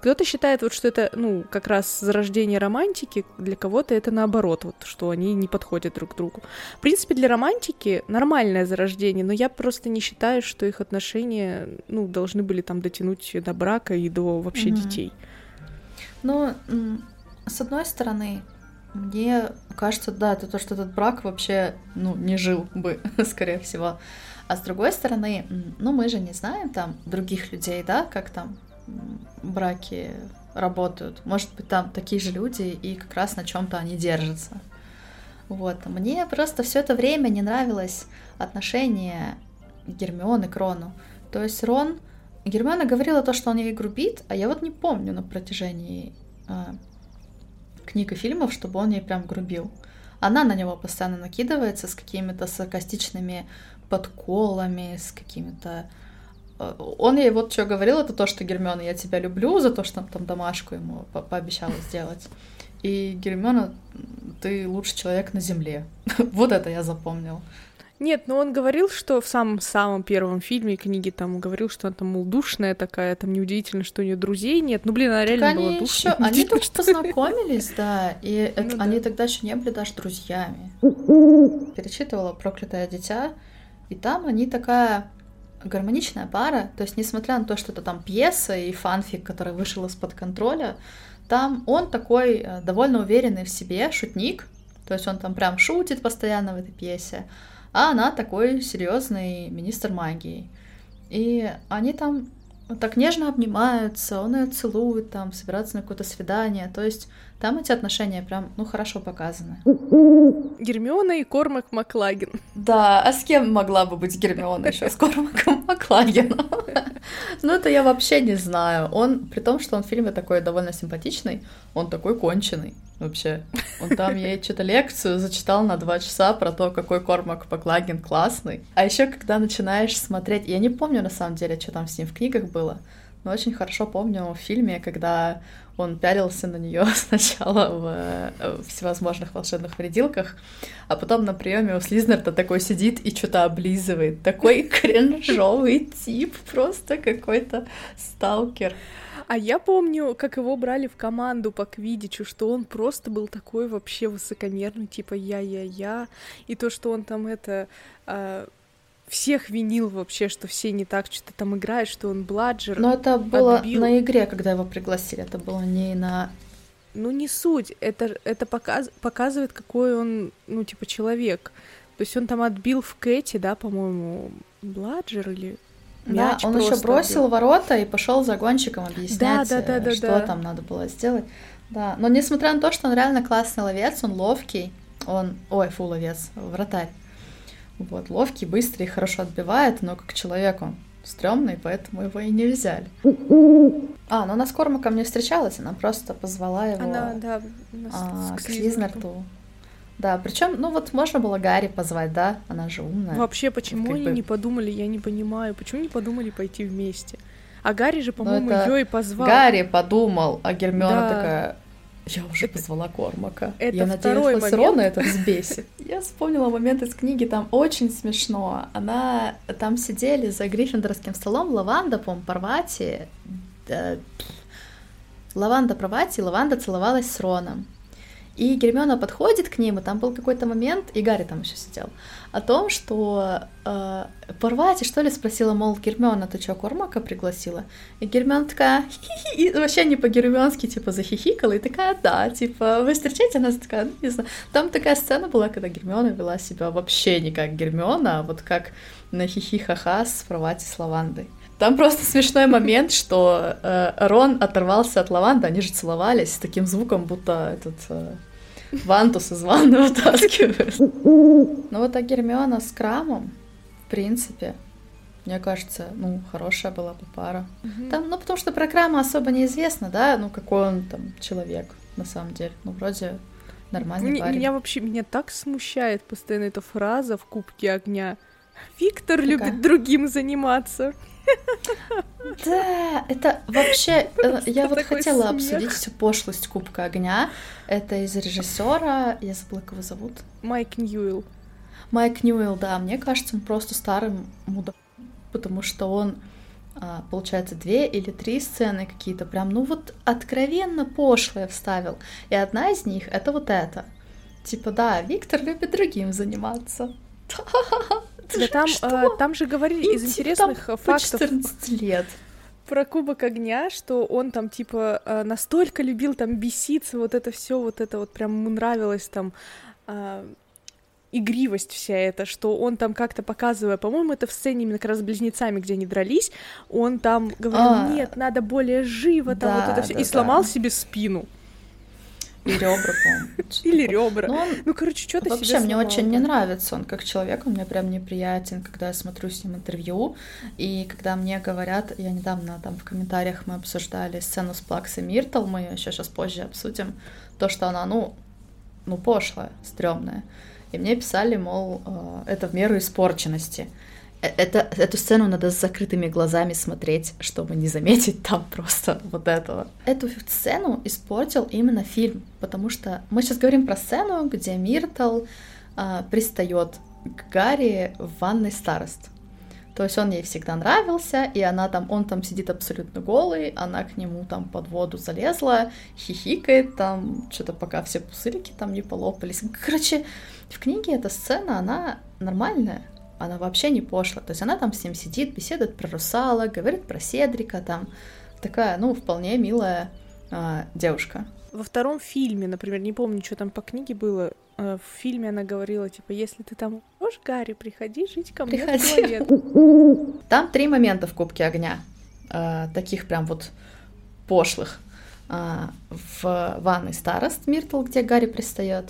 кто-то считает, вот, что это, ну, как раз зарождение романтики, для кого-то это наоборот, вот, что они не подходят друг к другу. В принципе, для романтики нормальное зарождение, но я просто не считаю, что их отношения, ну, должны были там дотянуть до брака и до вообще mm-hmm. детей.
Ну, с одной стороны, мне кажется, да, это то, что этот брак вообще, ну, не жил бы, (laughs) скорее всего. А с другой стороны, ну, мы же не знаем там других людей, да, как там браки работают. Может быть, там такие же люди, и как раз на чем-то они держатся. Вот. Мне просто все это время не нравилось отношение Гермионы к Рону. То есть Рон... Гермиона говорила то, что он ей грубит, а я вот не помню на протяжении э, книг и фильмов, чтобы он ей прям грубил. Она на него постоянно накидывается с какими-то саркастичными подколами, с какими-то Э, он ей вот что говорил, это то, что Гермиона, я тебя люблю за то, что там домашку ему по пообещала (laughs) сделать. И Гермиона, ты лучший человек на Земле. (laughs) вот это я запомнил.
Нет, но он говорил, что в самом-самом первом фильме книги там говорил, что она там, мол, душная такая, там неудивительно, что у нее друзей нет. Ну, блин, она реально так была душная.
Еще, они только (laughs) познакомились, да, и ну, это, да. они тогда еще не были даже друзьями. Перечитывала «Проклятое дитя», и там они такая гармоничная пара, то есть несмотря на то, что это там пьеса и фанфик, который вышел из-под контроля, там он такой э, довольно уверенный в себе, шутник, то есть он там прям шутит постоянно в этой пьесе, а она такой серьезный министр магии. И они там так нежно обнимаются, он ее целует, там, собираются на какое-то свидание. То есть там эти отношения прям, ну, хорошо показаны.
Гермиона и Кормак Маклагин.
Да, а с кем могла бы быть Гермиона еще? С Кормаком Маклагином. (laughs) Ну, это я вообще не знаю. Он, при том, что он в фильме такой довольно симпатичный, он такой конченый вообще. Он там ей что-то лекцию зачитал на два часа про то, какой Кормак Маклагин классный. А еще когда начинаешь смотреть, я не помню на самом деле, что там с ним в книгах было, но очень хорошо помню в фильме, когда он пялился на нее (laughs) сначала в, э, в всевозможных волшебных вредилках, а потом на приеме у Слизнерта такой сидит и что-то облизывает. Такой (laughs) кринжовый тип, просто какой-то сталкер.
А я помню, как его брали в команду по квидичу, что он просто был такой вообще высокомерный, типа я-я-я, и то, что он там это... Всех винил вообще, что все не так что-то там играют, что он бладжер.
Но это было отбил. на игре, когда его пригласили, это было не на...
Ну, не суть, это, это показ, показывает, какой он, ну, типа, человек. То есть он там отбил в Кэти, да, по-моему, бладжер или
да, он еще бросил отбил. ворота и пошел за гонщиком объяснять, да, да, да, да, что да. там надо было сделать. Да, но несмотря на то, что он реально классный ловец, он ловкий, он, ой, фу, ловец, вратарь. Вот, ловкий, быстрый, хорошо отбивает, но как человек он стрёмный, поэтому его и не взяли. А, ну она с Кормаком не встречалась, она просто позвала его
она, да,
а, к Слизнерту. Да, причем, ну вот можно было Гарри позвать, да? Она же умная.
Вообще, почему вот, они бы... не подумали, я не понимаю, почему не подумали пойти вместе? А Гарри же, по-моему, ее и позвал.
Гарри подумал, а Гермиона да. такая. Я уже это... позвала Кормака.
Это
я
второй
надеялась, момент. Рона это взбесит. (laughs) Я вспомнила момент из книги, там очень смешно. Она там сидели за гриффиндорским столом, Лаванда, по-моему, Парвати. Да... Лаванда Парвати, Лаванда целовалась с Роном. И Гермиона подходит к ним, и там был какой-то момент, и Гарри там еще сидел, о том, что э, порвать, что ли, спросила, мол, Гермиона, ты что, Кормака пригласила? И Гермиона такая, хи-хи, и вообще не по-гермионски, типа, захихикала, и такая, да, типа, вы встречаете нас? Такая, ну, не знаю. Там такая сцена была, когда Гермиона вела себя вообще не как Гермиона, а вот как на с Парвати с Лавандой. Там просто смешной момент, что э, Рон оторвался от лаванды, они же целовались с таким звуком, будто этот э, Вантус из ванны (laughs) вытаскивает. Ну вот а Гермиона с Крамом, в принципе, мне кажется, ну, хорошая была бы пара. Там, ну, потому что про Крама особо неизвестно, да, ну, какой он там человек, на самом деле. Ну, вроде нормальный
М-
парень.
Меня вообще, меня так смущает постоянно эта фраза в Кубке Огня. Виктор Какая? любит другим заниматься. (laughs)
Да, это вообще... Э, я вот хотела обсудить всю пошлость Кубка Огня. Это из режиссера, я забыла, как его зовут.
Майк Ньюэлл.
Майк Ньюэлл, да, мне кажется, он просто старым мудак, потому что он, а, получается, две или три сцены какие-то прям, ну вот откровенно пошлые вставил. И одна из них — это вот это. Типа, да, Виктор любит другим заниматься. (laughs)
Да там, э, там же говорили из интересных там фактов.
14 лет (laughs)
про Кубок Огня, что он там типа э, настолько любил там беситься, вот это все, вот это вот прям ему нравилось там э, игривость вся эта, что он там как-то показывая, по-моему, это в сцене именно как раз с близнецами, где они дрались, он там говорил, а, нет, надо более живо, там да, вот это все, да, и сломал да. себе спину.
И ребра, по-моему.
Или ребра. Ну, он... ну короче, что-то
Вообще, мне очень не нравится он как человек, он мне прям неприятен, когда я смотрю с ним интервью, и когда мне говорят, я недавно там в комментариях мы обсуждали сцену с Плаксой Миртл, мы ее еще сейчас позже обсудим, то, что она, ну, ну, пошлая, стрёмная. И мне писали, мол, э, это в меру испорченности. Э, это, эту сцену надо с закрытыми глазами смотреть, чтобы не заметить там просто вот этого. Эту сцену испортил именно фильм, потому что мы сейчас говорим про сцену, где Миртл а, пристает к Гарри в ванной старост. То есть он ей всегда нравился, и она там, он там сидит абсолютно голый, она к нему там под воду залезла, хихикает там, что-то пока все пузырики там не полопались. Короче, в книге эта сцена, она нормальная, она вообще не пошла. То есть она там с ним сидит, беседует про русала, говорит про Седрика, там такая, ну, вполне милая э, девушка.
Во втором фильме, например, не помню, что там по книге было, э, в фильме она говорила, типа, если ты там можешь, Гарри, приходи жить ко мне приходи. в туалет.
Там три момента в Кубке Огня. э, таких прям вот пошлых. Э, в ванной старост Миртл, где Гарри пристает,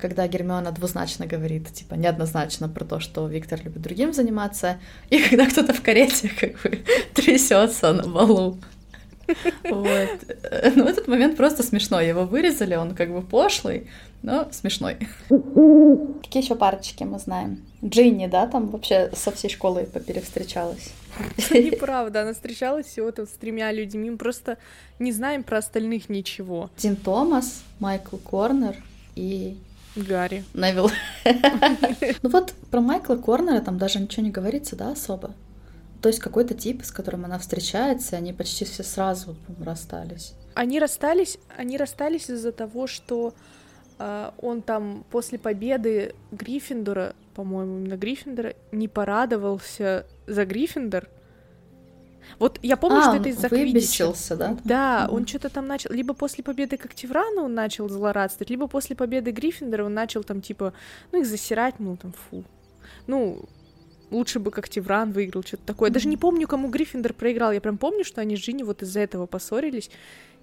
когда Гермиона двузначно говорит, типа, неоднозначно про то, что Виктор любит другим заниматься, (laughs) и когда кто-то в карете как бы (laughs) трясется на балу. Вот. Ну, этот момент просто смешной. Его вырезали, он как бы пошлый, но смешной. Какие еще парочки мы знаем? Джинни, да, там вообще со всей школой поперевстречалась.
Неправда, она встречалась всего там с тремя людьми, мы просто не знаем про остальных ничего.
Дин Томас, Майкл Корнер и
Гарри.
Невил. (laughs) Ну вот про Майкла Корнера там даже ничего не говорится, да, особо? То есть какой-то тип, с которым она встречается, они почти все сразу расстались.
Они расстались, они расстались из-за того, что э, он там после победы Гриффиндора, по-моему, именно Гриффиндора, не порадовался за Гриффиндор. Вот я помню,
а,
что это из-за
выбесился, да?
Да, mm-hmm. он что-то там начал... Либо после победы Когтеврана он начал злорадствовать, либо после победы Гриффиндора он начал там, типа, ну, их засирать, ну, там, фу. Ну, лучше бы как Тивран выиграл, что-то такое. Даже не помню, кому Гриффиндор проиграл. Я прям помню, что они с Джинни вот из-за этого поссорились,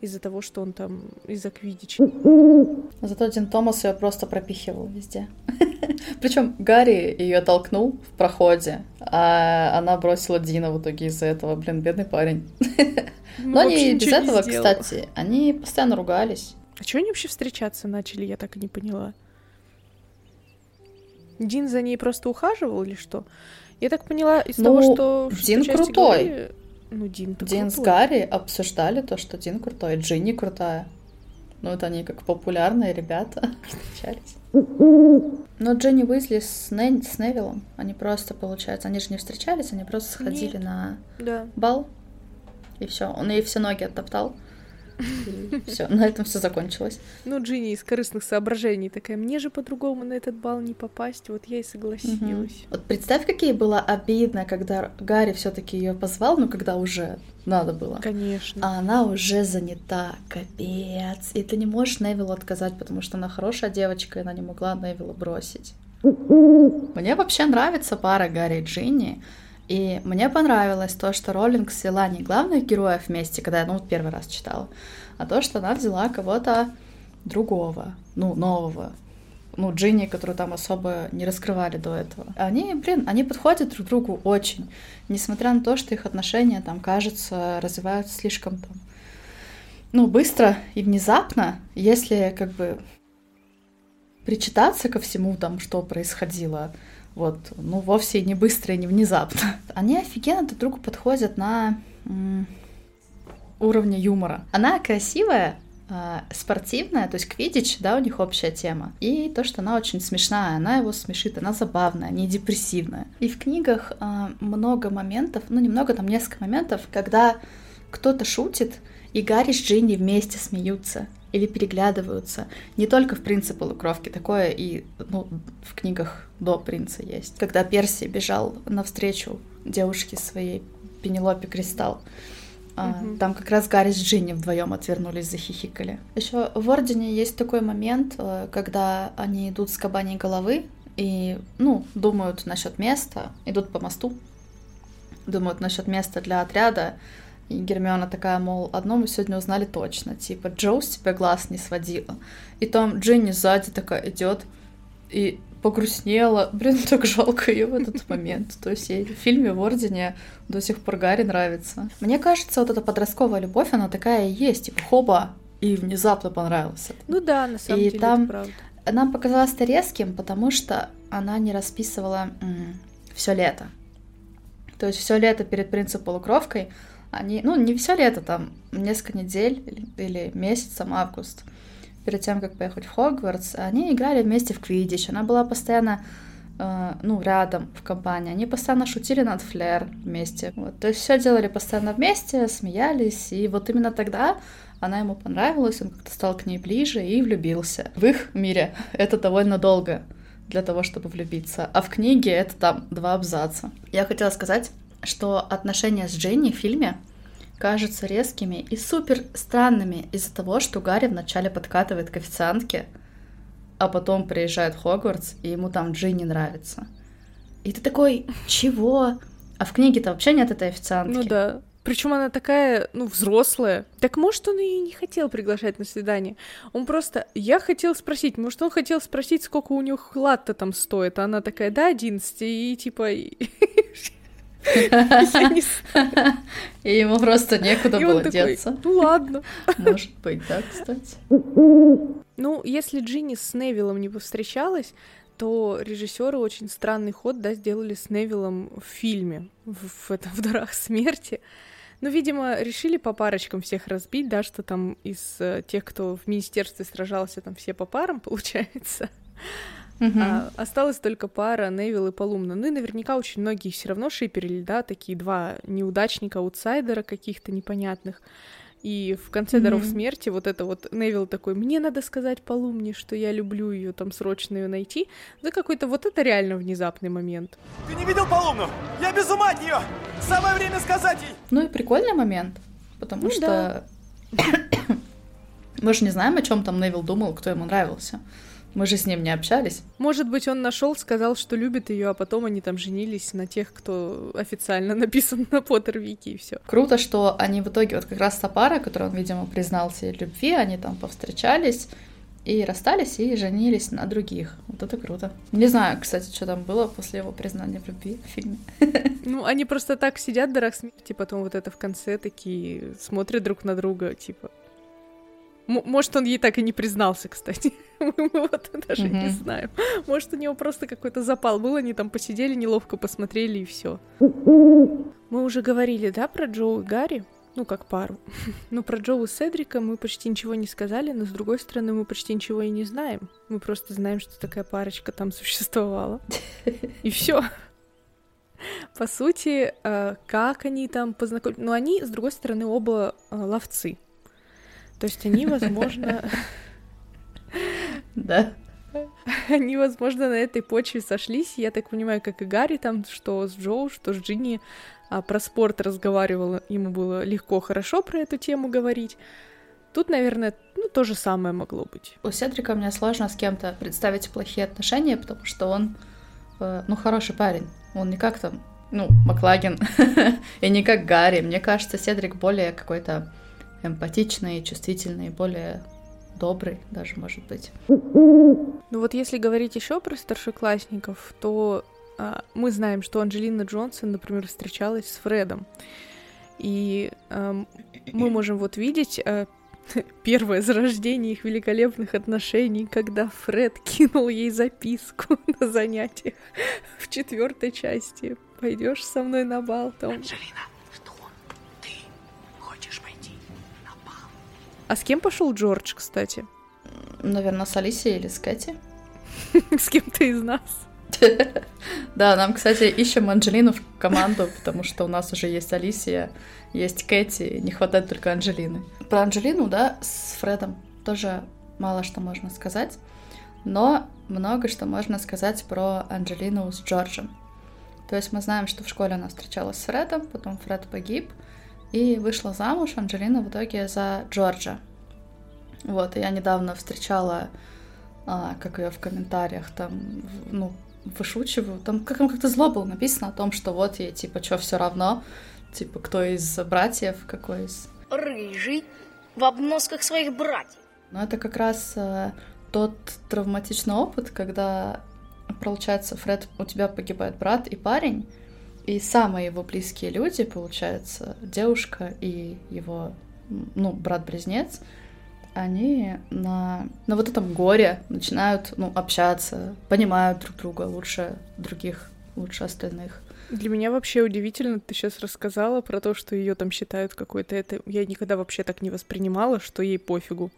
из-за того, что он там из-за Квидича.
Зато Дин Томас ее просто пропихивал везде. (laughs) Причем Гарри ее толкнул в проходе, а она бросила Дина в итоге из-за этого. Блин, бедный парень. Ну, Но они без этого, кстати, они постоянно ругались.
А чего они вообще встречаться начали, я так и не поняла. Дин за ней просто ухаживал или что? Я так поняла из ну, того, что...
Дин крутой.
Говорили... Ну, Дин
Дин
крутой.
с Гарри обсуждали то, что Дин крутой, Джинни крутая. Ну, это они как популярные ребята (laughs) встречались. Но Дженни Уизли с, Не... с Невилом, они просто, получается, они же не встречались, они просто сходили
Нет.
на
да.
бал. И все, он ей все ноги оттоптал. (laughs) Все, на этом все закончилось.
Ну, Джинни из корыстных соображений такая, мне же по-другому на этот бал не попасть, вот я и согласилась.
Вот представь, какие было обидно, когда Гарри все-таки ее позвал, ну, когда уже надо было.
Конечно.
А она уже занята, капец. И ты не можешь Невилу отказать, потому что она хорошая девочка, и она не могла Невила бросить. Мне вообще нравится пара Гарри и Джинни. И мне понравилось то, что Роллинг свела не главных героев вместе, когда я, ну, первый раз читала, а то, что она взяла кого-то другого, ну, нового, ну, Джинни, которую там особо не раскрывали до этого. Они, блин, они подходят друг другу очень, несмотря на то, что их отношения там, кажется, развиваются слишком там, ну, быстро и внезапно, если как бы причитаться ко всему там, что происходило, вот, ну, вовсе не быстро и не внезапно. Они офигенно друг другу подходят на м- уровне юмора. Она красивая, э, спортивная, то есть квидич, да, у них общая тема. И то, что она очень смешная, она его смешит, она забавная, не депрессивная. И в книгах э, много моментов, ну, немного, там несколько моментов, когда кто-то шутит, и Гарри с Джинни вместе смеются или переглядываются. Не только в «Принце полукровки», такое и ну, в книгах до «Принца» есть. Когда Перси бежал навстречу девушке своей, Пенелопе Кристалл, Uh-huh. Там как раз Гарри с Джинни вдвоем отвернулись, захихикали. Еще в Ордене есть такой момент, э, когда они идут с кабаней головы и, ну, думают насчет места, идут по мосту, думают насчет места для отряда, и Гермиона такая, мол, одно мы сегодня узнали точно, типа, Джоу с тебя глаз не сводила. И там Джинни сзади такая идет и погрустнела. Блин, (laughs) так жалко ее в этот момент. То есть ей в фильме в Ордене до сих пор Гарри нравится. Мне кажется, вот эта подростковая любовь, она такая и есть, типа, хоба, и внезапно понравилась.
Ну да, на самом
и
деле,
там
это правда.
Нам показалось это резким, потому что она не расписывала все лето. То есть все лето перед принцем полукровкой они, ну, не все лето, там, несколько недель или, или месяц, сам август, перед тем, как поехать в Хогвартс, они играли вместе в Квидич. Она была постоянно, э, ну, рядом в компании. Они постоянно шутили над Флер вместе. Вот. То есть все делали постоянно вместе, смеялись. И вот именно тогда она ему понравилась, он как-то стал к ней ближе и влюбился. В их мире это довольно долго для того, чтобы влюбиться. А в книге это там два абзаца. Я хотела сказать, что отношения с Дженни в фильме кажутся резкими и супер странными из-за того, что Гарри вначале подкатывает к официантке, а потом приезжает в Хогвартс, и ему там Джинни нравится. И ты такой, чего? А в книге-то вообще нет этой официантки.
Ну да. Причем она такая, ну, взрослая. Так может, он ее не хотел приглашать на свидание. Он просто... Я хотел спросить, может, он хотел спросить, сколько у него латте там стоит. А она такая, да, 11, и типа... (laughs)
И ему просто некуда было деться.
Ну ладно.
Может быть, да, кстати.
Ну, если Джинни с Невиллом не повстречалась, то режиссеры очень странный ход, да, сделали с Невиллом в фильме, в, в, этом, в «Дарах смерти». Ну, видимо, решили по парочкам всех разбить, да, что там из э, тех, кто в министерстве сражался, там все по парам, получается. Uh-huh. А, осталась только пара Невил и Полумна. Ну и наверняка очень многие все равно шиперили, да, такие два неудачника, аутсайдера каких-то непонятных. И в конце mm-hmm. даров смерти вот это вот Невил такой, мне надо сказать Полумне, что я люблю ее, там срочно ее найти. Да какой-то вот это реально внезапный момент.
Ты не видел Полумну? Я без ума от нее! Самое время сказать ей!
Ну и прикольный момент, потому ну, что да. (coughs) мы же не знаем, о чем там Невил думал, кто ему нравился. Мы же с ним не общались.
Может быть, он нашел, сказал, что любит ее, а потом они там женились на тех, кто официально (laughs) написан на Поттер Вики и все.
Круто, что они в итоге, вот как раз та пара, которую он, видимо, признался любви, они там повстречались и расстались, и женились на других. Вот это круто. Не знаю, кстати, что там было после его признания в любви в фильме. (laughs)
Ну, они просто так сидят дарах смерти, потом вот это в конце такие смотрят друг на друга, типа, может, он ей так и не признался, кстати. (laughs) Мы вот даже не знаем. Может, у него просто какой-то запал был, они там посидели, неловко посмотрели и все. Мы уже говорили, да, про Джоу и Гарри? Ну, как пару. (laughs) ну, про Джоу и Седрика мы почти ничего не сказали, но, с другой стороны, мы почти ничего и не знаем. Мы просто знаем, что такая парочка там существовала. И все. По сути, э, как они там познакомились... Ну, они, с другой стороны, оба э, ловцы. То есть они, возможно... (laughs)
Да.
Они, возможно, на этой почве сошлись. Я так понимаю, как и Гарри там, что с Джоу, что с Джинни а, про спорт разговаривала. Ему было легко, хорошо про эту тему говорить. Тут, наверное, ну, то же самое могло быть.
У Седрика мне сложно с кем-то представить плохие отношения, потому что он, э, ну, хороший парень. Он не как там, ну, Маклагин, (laughs) и не как Гарри. Мне кажется, Седрик более какой-то эмпатичный, чувствительный, более добрый даже, может быть.
Ну вот если говорить еще про старшеклассников, то а, мы знаем, что Анджелина Джонсон, например, встречалась с Фредом. И а, мы можем вот видеть а, (laughs) первое зарождение их великолепных отношений, когда Фред кинул ей записку (laughs) на занятиях в четвертой части. Пойдешь со мной на бал, Том?
Анджелина,
А с кем пошел Джордж, кстати?
Наверное, с Алисией или с Кэти. (laughs)
С кем-то из нас. (laughs)
Да, нам, кстати, ищем Анджелину в команду, потому что у нас уже есть Алисия, есть Кэти, не хватает только Анджелины. Про Анджелину, да, с Фредом тоже мало что можно сказать, но много что можно сказать про Анджелину с Джорджем. То есть мы знаем, что в школе она встречалась с Фредом, потом Фред погиб, и вышла замуж Анджелина в итоге за Джорджа. Вот, и я недавно встречала, а, как ее в комментариях там, ну, вышучиваю, там как как-то зло было написано о том, что вот ей, типа, что все равно, типа, кто из братьев, какой из...
Рыжий, в обносках своих братьев.
Ну, это как раз э, тот травматичный опыт, когда, получается, Фред, у тебя погибает брат и парень, и самые его близкие люди, получается, девушка и его, ну, брат-близнец, они на, на вот этом горе начинают, ну, общаться, понимают друг друга лучше других, лучше остальных.
Для меня вообще удивительно, ты сейчас рассказала про то, что ее там считают какой-то это. Я никогда вообще так не воспринимала, что ей пофигу.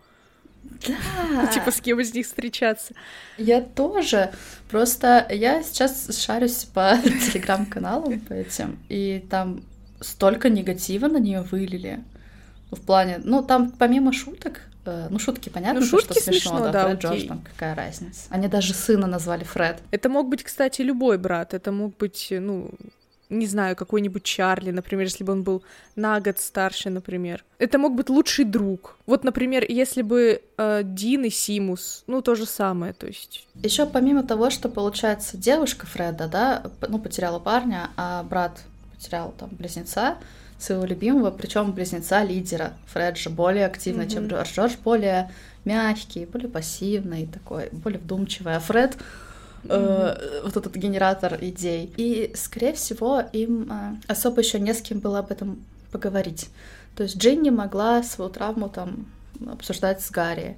Да.
Типа с кем из них встречаться.
Я тоже. Просто я сейчас шарюсь по (laughs) телеграм-каналам по этим, и там столько негатива на нее вылили. В плане, ну, там помимо шуток, э, ну, шутки, понятно, ну, шутки что смешно, смешно да, Фред окей. Джордж, там какая разница. Они даже сына назвали Фред.
Это мог быть, кстати, любой брат, это мог быть, ну, не знаю, какой-нибудь Чарли, например, если бы он был на год старше, например. Это мог быть лучший друг. Вот, например, если бы э, Дин и Симус, ну, то же самое, то есть...
Еще помимо того, что, получается, девушка Фреда, да, ну, потеряла парня, а брат потерял там близнеца, своего любимого, причем близнеца лидера. Фред же более активный, чем Джордж. Джордж более мягкий, более пассивный такой, более вдумчивый. А Фред э, вот этот генератор идей. И, скорее всего, им э, особо еще не с кем было об этом поговорить. То есть Джинни могла свою травму там обсуждать с Гарри.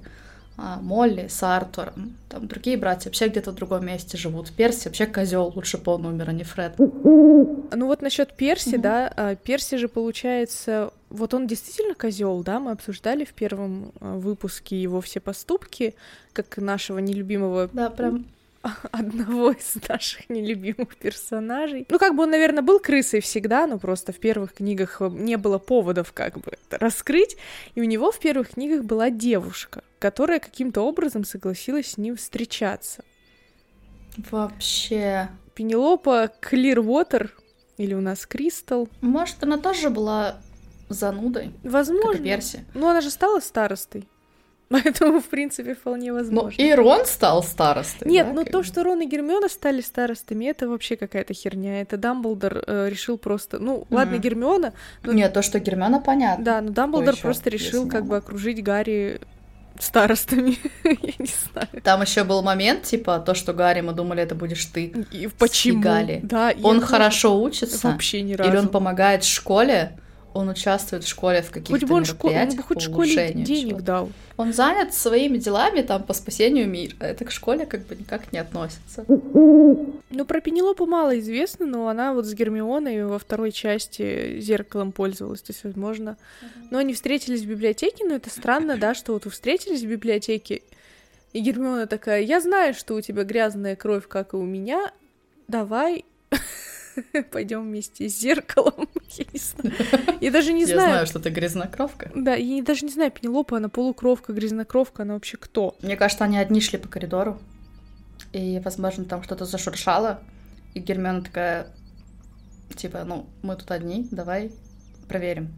А, Молли с Артуром, там другие братья вообще где-то в другом месте живут. Перси вообще козел, лучше бы он умер, а не Фред.
Ну вот насчет Перси,
Мгм.
да, а, Перси же получается, вот он действительно козел, да, мы обсуждали в первом а, выпуске его все поступки, как нашего нелюбимого
Да, прям (laughs)
одного из наших нелюбимых персонажей. Ну, как бы он, наверное, был крысой всегда, но просто в первых книгах э, не было поводов как бы это раскрыть. И у него в первых книгах была девушка, которая каким-то образом согласилась с ним встречаться.
вообще...
Пенелопа Клирвотер, или у нас Кристал.
Может, она тоже была занудой,
Возможно.
и Перси.
Ну, она же стала старостой. (laughs) Поэтому, в принципе, вполне
Ну,
возможно.
и Рон стал старостой.
Нет,
да,
ну
как
то, что Рон и Гермиона стали старостами, это вообще какая-то херня. Это Дамблдор э, решил просто... Ну, ладно,
Мгм.
Гермиона, ну,
Нет, то, что Гермиона, понятно.
да, но Дамблдор просто решил
не
как бы окружить Гарри старостами. (laughs) Я не знаю.
Там еще был момент, типа, то, что Гарри, мы думали, это будешь ты.
И почему?
Гали.
Да,
Он хорошо учится,
Вообще ни разу.
или он помогает в школе, он участвует в школе в каких-то
Хоть
мероприятиях
бы хоть
по
школе
улучшению
денег
чего-то.
дал.
Он занят своими делами там по спасению мира. Это к школе как бы никак не относится.
Ну, про Пенелопу мало известно, но она вот с Гермионой во второй части зеркалом пользовалась, то есть, возможно... Но они встретились в библиотеке, но это странно, да, что вот вы встретились в библиотеке, и Гермиона такая, я знаю, что у тебя грязная кровь, как и у меня, давай (laughs) пойдем вместе с зеркалом. (laughs) Я не знаю. Я даже не
Я
знаю.
знаю, что ты грязнокровка.
Да, я даже не знаю, Пенелопа, она полукровка, грязнокровка, она вообще кто?
Мне кажется, они одни шли по коридору, и, возможно, там что-то зашуршало, и Гермиона такая, типа, ну, мы тут одни, давай проверим.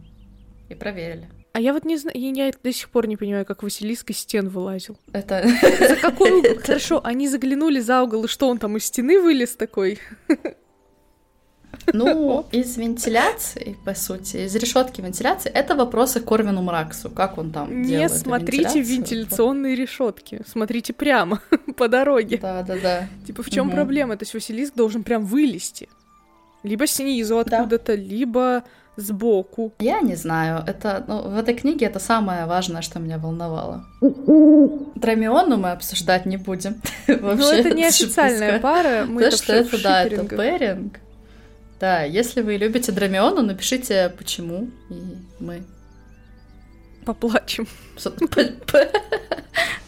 И проверили.
А я вот не знаю, я, я до сих пор не понимаю, как Василиск из стен вылазил.
Это...
За какой угол? (laughs) Хорошо, они заглянули за угол, и что он там из стены вылез такой?
Ну, из вентиляции, по сути, из решетки вентиляции, это вопросы к Корвину Мраксу. Как он там
Не
делает
смотрите вентиляционные решетки, смотрите прямо (laughs) по дороге.
Да, да, да.
Типа в чем
Мгм.
проблема? То есть Василиск должен прям вылезти. Либо снизу
Да.
откуда-то, либо сбоку.
Я не знаю, это, ну, в этой книге это самое важное, что меня волновало. Драмиону мы обсуждать не будем. (laughs)
Но
Вообще,
это (laughs) не официальная пара, мы
То, что это, да, это пэринг. Да, если вы любите Драмиону, напишите почему, и мы...
поплачем. (laughs)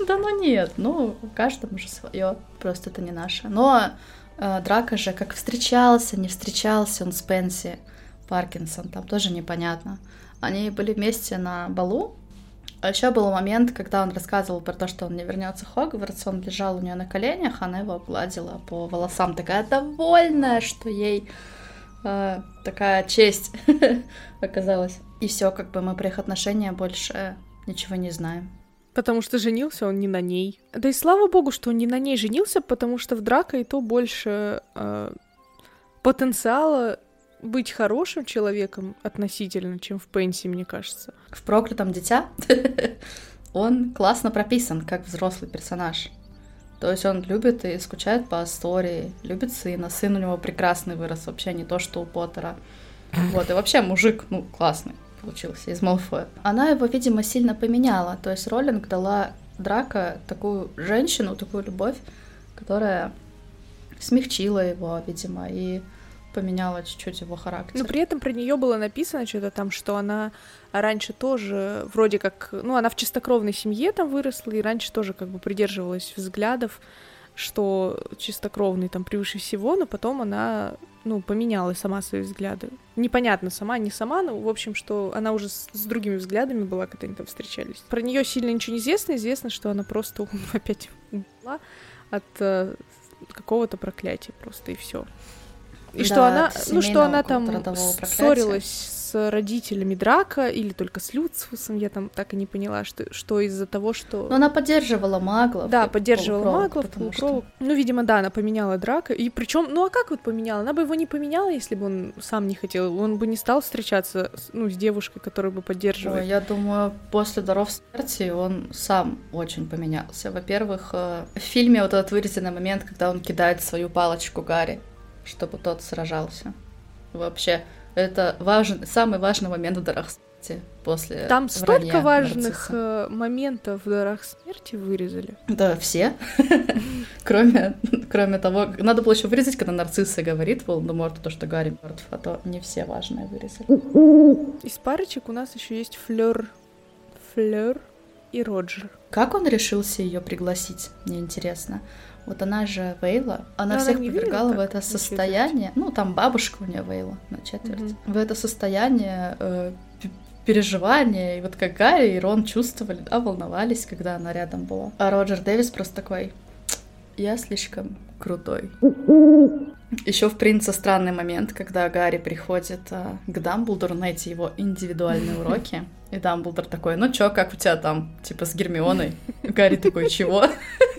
Да ну нет, ну, каждому же свое, просто это не наше. Но э, Драка же как встречался, не встречался он с Пенси Паркинсон, там тоже непонятно. Они были вместе на балу, а еще был момент, когда он рассказывал про то, что он не вернется в Хогвартс, он лежал у нее на коленях, она его гладила по волосам, такая довольная, что ей э, такая честь (laughs) оказалась. И все, как бы мы про их отношения больше ничего не знаем.
Потому что женился он не на ней. Да и слава богу, что он не на ней женился, потому что в Драко и то больше э, потенциала быть хорошим человеком относительно, чем в Пенси, мне кажется.
В проклятом дитя (laughs) он классно прописан как взрослый персонаж. То есть он любит и скучает по истории, любит сына. Сын у него прекрасный вырос, вообще не то, что у Поттера. Вот, и вообще мужик, ну, классный получился из Малфоя. Она его, видимо, сильно поменяла. То есть Роллинг дала Драка такую женщину, такую любовь, которая смягчила его, видимо, и поменяла чуть-чуть его характер.
Но при этом про нее было написано что-то там, что она раньше тоже вроде как, ну, она в чистокровной семье там выросла, и раньше тоже как бы придерживалась взглядов, что чистокровный там превыше всего, но потом она, ну, поменяла сама свои взгляды. Непонятно, сама, не сама, но, в общем, что она уже с, с другими взглядами была, когда они там встречались. Про нее сильно ничего не известно, известно, что она просто (laughs) опять умерла от э, какого-то проклятия просто, и все. И что
Да,
она,
от
ну что она там ссорилась с родителями Драка или только с Люциусом, я там так и не поняла, что, что из-за того, что...
Но она поддерживала маглов.
Да,
и
поддерживала маглов,
потому что-.
Ну, видимо, да, она поменяла Драка. И причем, ну а как вот поменяла? Она бы его не поменяла, если бы он сам не хотел. Он бы не стал встречаться с, ну, с девушкой, которая бы
Ой,
поддерживает.
я думаю, после «Даров смерти» он сам очень поменялся. Во-первых, э, в фильме вот этот вырезанный момент, когда он кидает свою палочку Гарри, чтобы тот сражался. Вообще, это важный, самый важный момент в «Дарах смерти» после
Там столько важных
нарцисса.
э, моментов в дарах смерти вырезали.
Да, все. (laughs) кроме, кроме того, надо было еще вырезать, когда нарцисса говорит Волдеморту, то, что Гарри мертв, а то не все важные вырезали.
Из парочек у нас еще есть Флёр, Флёр и Роджер.
Как он решился ее пригласить, мне интересно. Вот она же Вейла, она
Но она
всех
видела
повергала в
так
это состояние. Ну, там бабушка у нее Вейла на четверть.
Мгм.
В это состояние э, переживания, и вот как Гарри и Рон чувствовали, да, волновались, когда она рядом была. А Роджер Дэвис просто такой, я слишком крутой. Еще в «Принце» странный момент, когда Гарри приходит а, к Дамблдору на эти его индивидуальные уроки. (laughs) И Дамблдор такой, ну чё, как у тебя там, типа, с Гермионой? Гарри такой, чего? (laughs)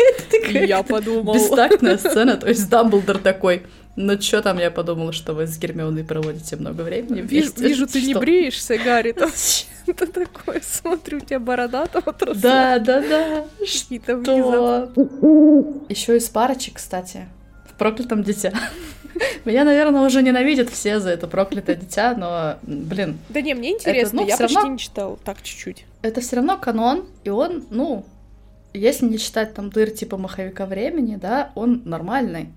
Я подумал.
Бестактная сцена, то есть Дамблдор такой, ну чё там, я подумала, что вы с Гермионой проводите много времени
Вижу, вижу, ты не
Что?
бреешься, Гарри. Там (laughs) что такое? Смотрю, у тебя борода там отросла.
Да, да, да. Что? Еще из парочек, кстати, в проклятом дитя. (laughs) Меня, наверное, уже ненавидят все за это проклятое дитя, но, блин,
Да не, мне интересно,
ну,
я почти
равно-
не читала, так чуть-чуть.
это все равно канон, и он, ну, если не читать там дыр типа маховика времени, да, он нормальный.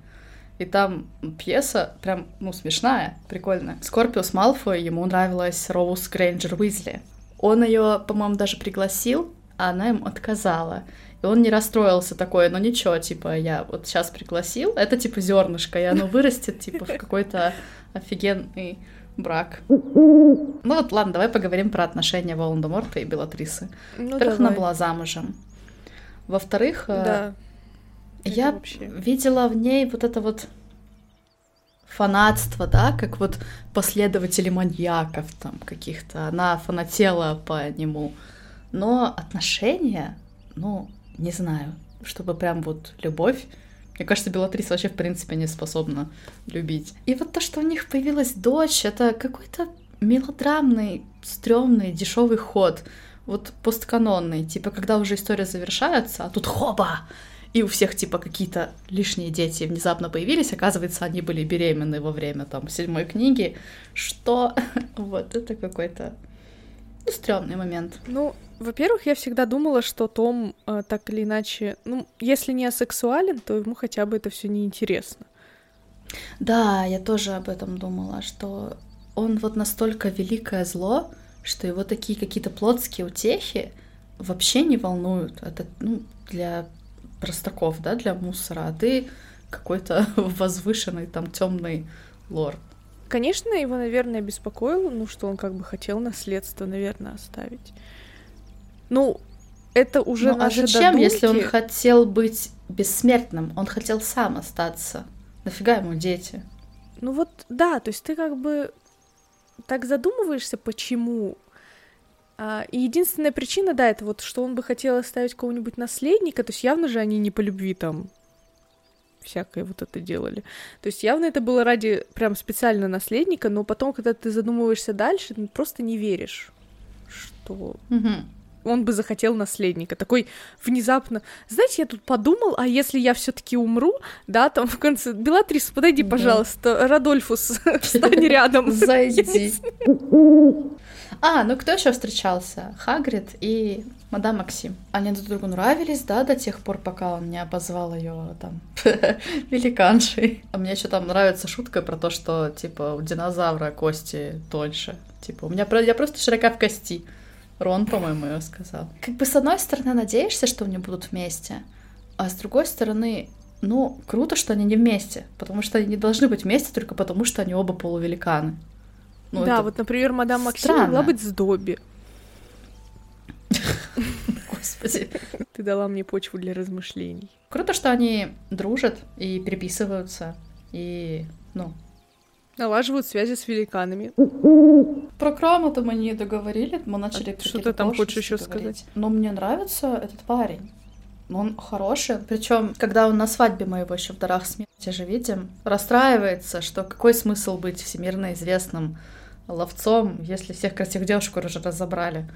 И там пьеса прям, ну, смешная, прикольная. Скорпиус Малфой, ему нравилась Роуз Грейнджер Уизли. Он ее, по-моему, даже пригласил, а она ему отказала. И он не расстроился такой, ну ничего, типа, я вот сейчас пригласил, это типа зернышко, и оно вырастет, типа, в какой-то офигенный брак. Ну вот, ладно, давай поговорим про отношения Волан-де-Морта и Белатрисы.
Ну,
Во-первых, она была замужем. Во-вторых, э,
Да.
я
вообще.
видела в ней вот это вот фанатство, да, как вот последователи маньяков там каких-то. Она фанатела по нему. Но отношения, ну, не знаю, чтобы прям вот любовь. Мне кажется, Белатрис вообще, в принципе, не способна любить. И вот то, что у них появилась дочь, это какой-то мелодрамный, стрёмный, дешевый ход. Вот постканонный, типа, когда уже история завершается, а тут хоба! И у всех, типа, какие-то лишние дети внезапно появились. Оказывается, они были беременны во время, там, седьмой книги. Что? (laughs) Вот, это какой-то ну, стрёмный момент.
Ну, во-первых, я всегда думала, что Том э, так или иначе, ну, если не асексуален, то ему хотя бы это все неинтересно.
Да, я тоже об этом думала, что он вот настолько великое зло, что его такие какие-то плотские утехи вообще не волнуют. Это, ну, для простаков, да, для мусора, а ты какой-то (laughs) возвышенный там темный лорд.
Конечно, его, наверное, беспокоило, ну, что он как бы хотел наследство, наверное, оставить. Ну, это уже
Ну, а зачем, если он
додумки.
хотел быть бессмертным? Он хотел сам остаться. Нафига ему дети?
Ну вот, да, то есть ты как бы так задумываешься, почему. А, и единственная причина, да, это вот, что он бы хотел оставить кого-нибудь наследника, то есть явно же они не по любви там всякое вот это делали. То есть явно это было ради прям специально наследника, но потом, когда ты задумываешься дальше, ты просто не веришь, что
Мгм.
Он бы захотел наследника. Такой внезапно, знаете, я тут подумал, а если я все-таки умру, да, там в конце, Белатрис, подойди,
Да.
пожалуйста, Радольфус, (laughs) встань рядом. (laughs)
Зайди. А, ну кто еще встречался? Хагрид и мадам Максим. Они друг другу нравились, да, до тех пор, пока он не обозвал ее там (laughs) великаншей. А мне еще там нравится шутка про то, что типа у динозавра кости тоньше. Типа, у меня я просто широка в кости. Рон, по-моему, ее сказал. Как бы с одной стороны надеешься, что они будут вместе, а с другой стороны, ну, круто, что они не вместе, потому что они не должны быть вместе только потому, что они оба полувеликаны. Ну,
да, вот, например, мадам Максим могла быть с Добби. (laughs)
Господи.
Ты дала мне почву для размышлений.
Круто, что они дружат и переписываются, и, ну,
Налаживают связи с великанами.
Про Крама-то мы не договорили, мы начали
А что ты там хочешь еще сказать?
Но мне нравится этот парень. Он хороший. Причем, когда он на свадьбе мы его еще в дарах смерти же видим, расстраивается, что какой смысл быть всемирно известным ловцом, если всех красивых девушек уже разобрали.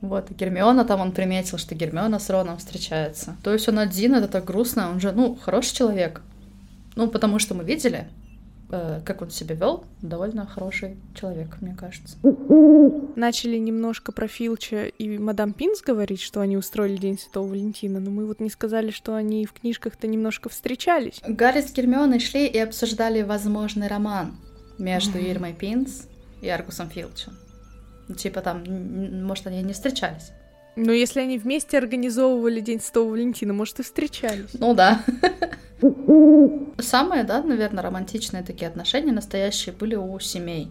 Вот, и Гермиона там он приметил, что Гермиона с Роном встречается. То есть он один, это так грустно, он же, ну, хороший человек. Ну, потому что мы видели, как он себя вел, довольно хороший человек, мне кажется.
Начали немножко про Филча и мадам Пинс говорить, что они устроили День Святого Валентина, но мы вот не сказали, что они в книжках-то немножко встречались.
Гарри с Гермионой шли и обсуждали возможный роман между Ирмой Пинс и Аргусом Филчем. Ну, Типа там, может, они не встречались.
Но если они вместе организовывали День Святого Валентина, может, и встречались.
Ну да. Самые, да, наверное, романтичные такие отношения настоящие были у семей.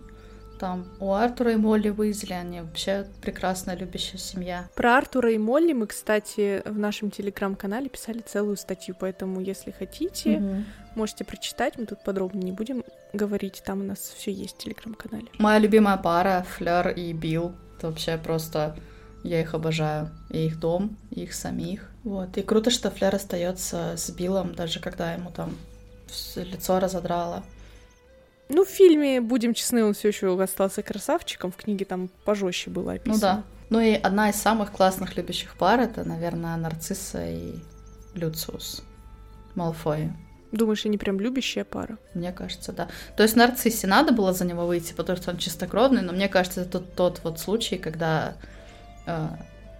Там у Артура и Молли Уизли, они вообще прекрасная любящая семья.
Про Артура и Молли мы, кстати, в нашем телеграм-канале писали целую статью, поэтому, если хотите,
Мгм.
можете прочитать. Мы тут подробно не будем говорить, там у нас все есть в телеграм-канале.
Моя любимая пара, Флер и Билл. Это вообще просто... Я их обожаю. И их дом, и их самих. Вот. И круто, что Флер остается с Биллом, даже когда ему там лицо разодрало.
Ну, в фильме, будем честны, он все еще остался красавчиком, в книге там пожестче было описано.
Ну да. Ну и одна из самых классных любящих пар это, наверное, Нарцисса и Люциус. Малфой.
Думаешь, они прям любящая пара?
Мне кажется, да. То есть Нарциссе надо было за него выйти, потому что он чистокровный, но мне кажется, это тот, тот вот случай, когда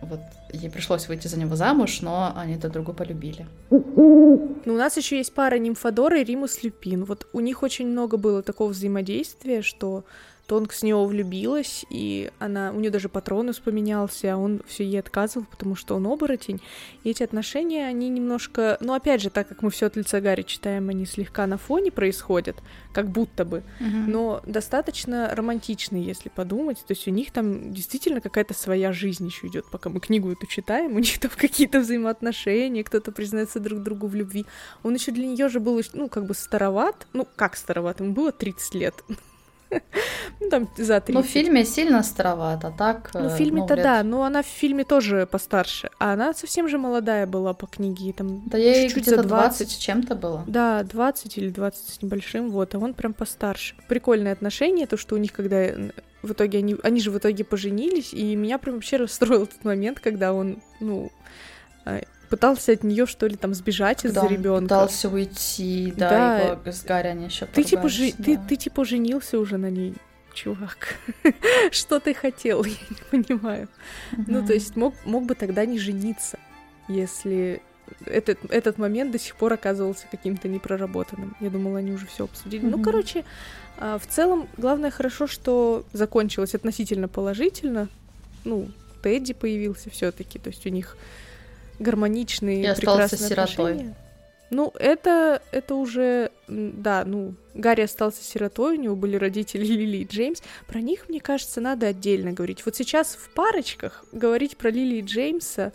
вот ей пришлось выйти за него замуж, но они друг друга полюбили.
Ну, у нас еще есть пара Нимфодора и Римус Люпин. Вот у них очень много было такого взаимодействия, что Тонк с него влюбилась, и она, у нее даже патронус поменялся, а он все ей отказывал, потому что он оборотень. И эти отношения, они немножко, ну, опять же, так как мы все от лица Гарри читаем, они слегка на фоне происходят, как будто бы, но достаточно романтичные, если подумать. То есть у них там действительно какая-то своя жизнь еще идет, пока мы книгу эту читаем, у них там какие-то взаимоотношения, кто-то признается друг другу в любви. Он еще для нее же был, ну, как бы староват, ну, как староват, ему было 30 лет. Ну, там за 30.
Ну, в фильме сильно староват, а так...
Ну,
э,
в фильме-то
лет-
да, но она в фильме тоже постарше. А она совсем же молодая была по книге, там
Да ей
чуть-чуть за
20 с чем-то было.
Да, 20 или 20 с небольшим, вот, а он прям постарше. Прикольное отношение, то, что у них, когда э, в итоге они, они же в итоге поженились, и меня прям вообще расстроил этот момент, когда он, ну, э, пытался от нее что ли там сбежать из-за ребенка.
пытался уйти, да,
Да.
его с Гарри они еще
Ты типа, жи- ты, ты типа женился уже на ней, чувак. (laughs) Что ты хотел, (laughs) я не понимаю. Ну, то есть мог, мог бы тогда не жениться, если этот, этот момент до сих пор оказывался каким-то непроработанным. Я думала, они уже все обсудили. Ну,
Мгм.
короче, а, в целом, главное хорошо, что закончилось относительно положительно. Ну, Тедди появился все-таки, то есть у них гармоничные,
И
прекрасные
сиротой.
отношения. Ну, это, это уже, да, ну, Гарри остался сиротой, у него были родители (laughs) Лили и Джеймс. Про них, мне кажется, надо отдельно говорить. Вот сейчас в парочках говорить про Лили и Джеймса...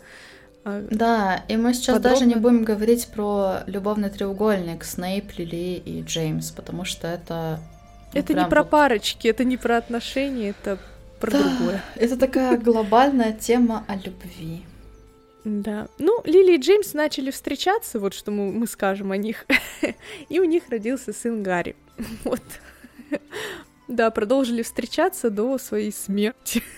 а,
Да, и мы сейчас
Подробно.
даже не будем говорить про любовный треугольник Снейп, Лили и Джеймс, потому что это... ну,
это не про
вот-
парочки, это не про отношения, это про
Да.
другое.
Это такая глобальная тема о любви.
Да. Ну, Лили и Джеймс начали встречаться, вот что мы, мы скажем о них. (laughs) И у них родился сын Гарри. (laughs) Вот. Да, продолжили встречаться до своей смерти. (laughs)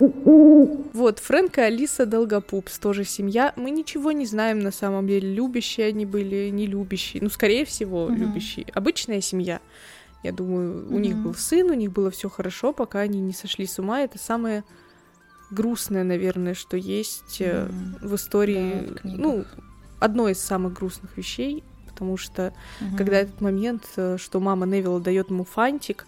Вот, Фрэнк и Алиса Долгопупс, тоже семья. Мы ничего не знаем на самом деле, любящие они были, не любящие. Ну, скорее всего,
Мгм.
любящие. Обычная семья. Я думаю, у них
Мгм.
был сын, у них было все хорошо, пока они не сошли с ума. Это самое грустное, наверное, что есть
Мгм.
в истории,
Да,
ну, одно из самых грустных вещей, потому что
Мгм.
когда этот момент, э, что мама Невилла дает ему фантик,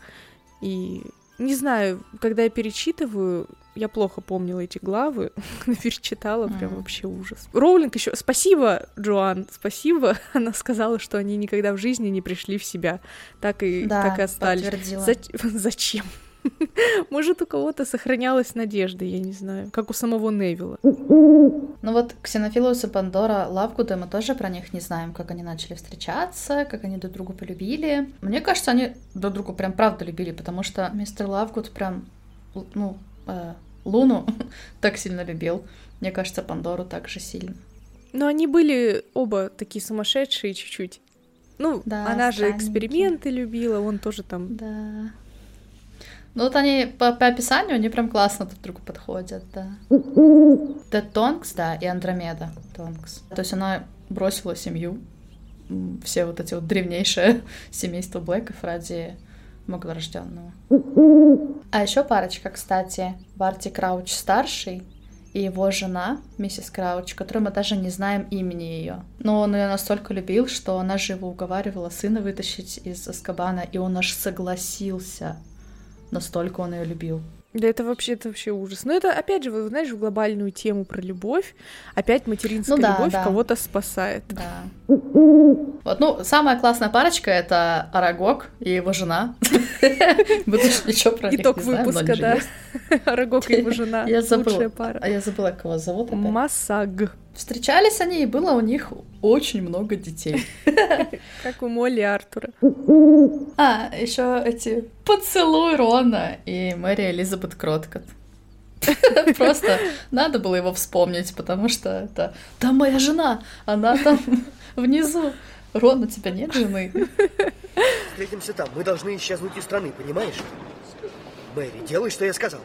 и не знаю, когда я перечитываю, я плохо помнила эти главы, (laughs) перечитала, прям
Мгм.
вообще ужас. Роулинг еще, спасибо, Джоан, спасибо, (laughs) она сказала, что они никогда в жизни не пришли в себя, так и,
Да,
так и остались. Зач- (laughs) Зачем? (laughs) Может, у кого-то сохранялась надежда, я не знаю, как у самого Невилла.
Ну вот Ксенофилус и Пандора Лавгуда, мы тоже про них не знаем, как они начали встречаться, как они друг друга полюбили. Мне кажется, они друг друга прям правда любили, потому что мистер Лавгуд прям, ну, э, Луну (laughs) так сильно любил. Мне кажется, Пандору также сильно.
Но они были оба такие сумасшедшие чуть-чуть. Ну,
Да,
она же
странненькие.
эксперименты любила, он тоже там...
Да. Ну вот они по, по описанию, они прям классно друг другу подходят, да. (laughs) Тед Тонкс, да, и Андромеда Тонкс. То есть она бросила семью, все вот эти вот древнейшее (laughs) семейство Блэков ради многорожденного. (laughs) А еще парочка, кстати, Барти Крауч старший и его жена, миссис Крауч, которой мы даже не знаем имени ее. Но он ее настолько любил, что она же его уговаривала сына вытащить из Аскабана, и он аж согласился. Настолько он ее любил.
Да это вообще, это вообще ужас. Но это, опять же, вот, знаешь, в глобальную тему про любовь. Опять материнская
Ну да,
любовь
да.
кого-то спасает.
Да. Вот, ну, самая классная парочка — это Арагог и его жена. (laughs) Мы тоже ничего про них
Итог выпуска, да. (laughs) Арагог и его жена.
Я забыла.
Лучшая пара.
А я забыла, как его зовут.
Масаг.
Встречались они, и было у них очень много детей. (laughs)
Как у Молли и Артура.
А, еще эти поцелуй Рона и Мэри Элизабет Кроткот. (laughs) Просто надо было его вспомнить, потому что это... Там моя жена, она там (laughs) внизу. Рон, у тебя нет жены?
Встретимся там. Мы должны исчезнуть из страны, понимаешь? Мэри, делай, что я сказал.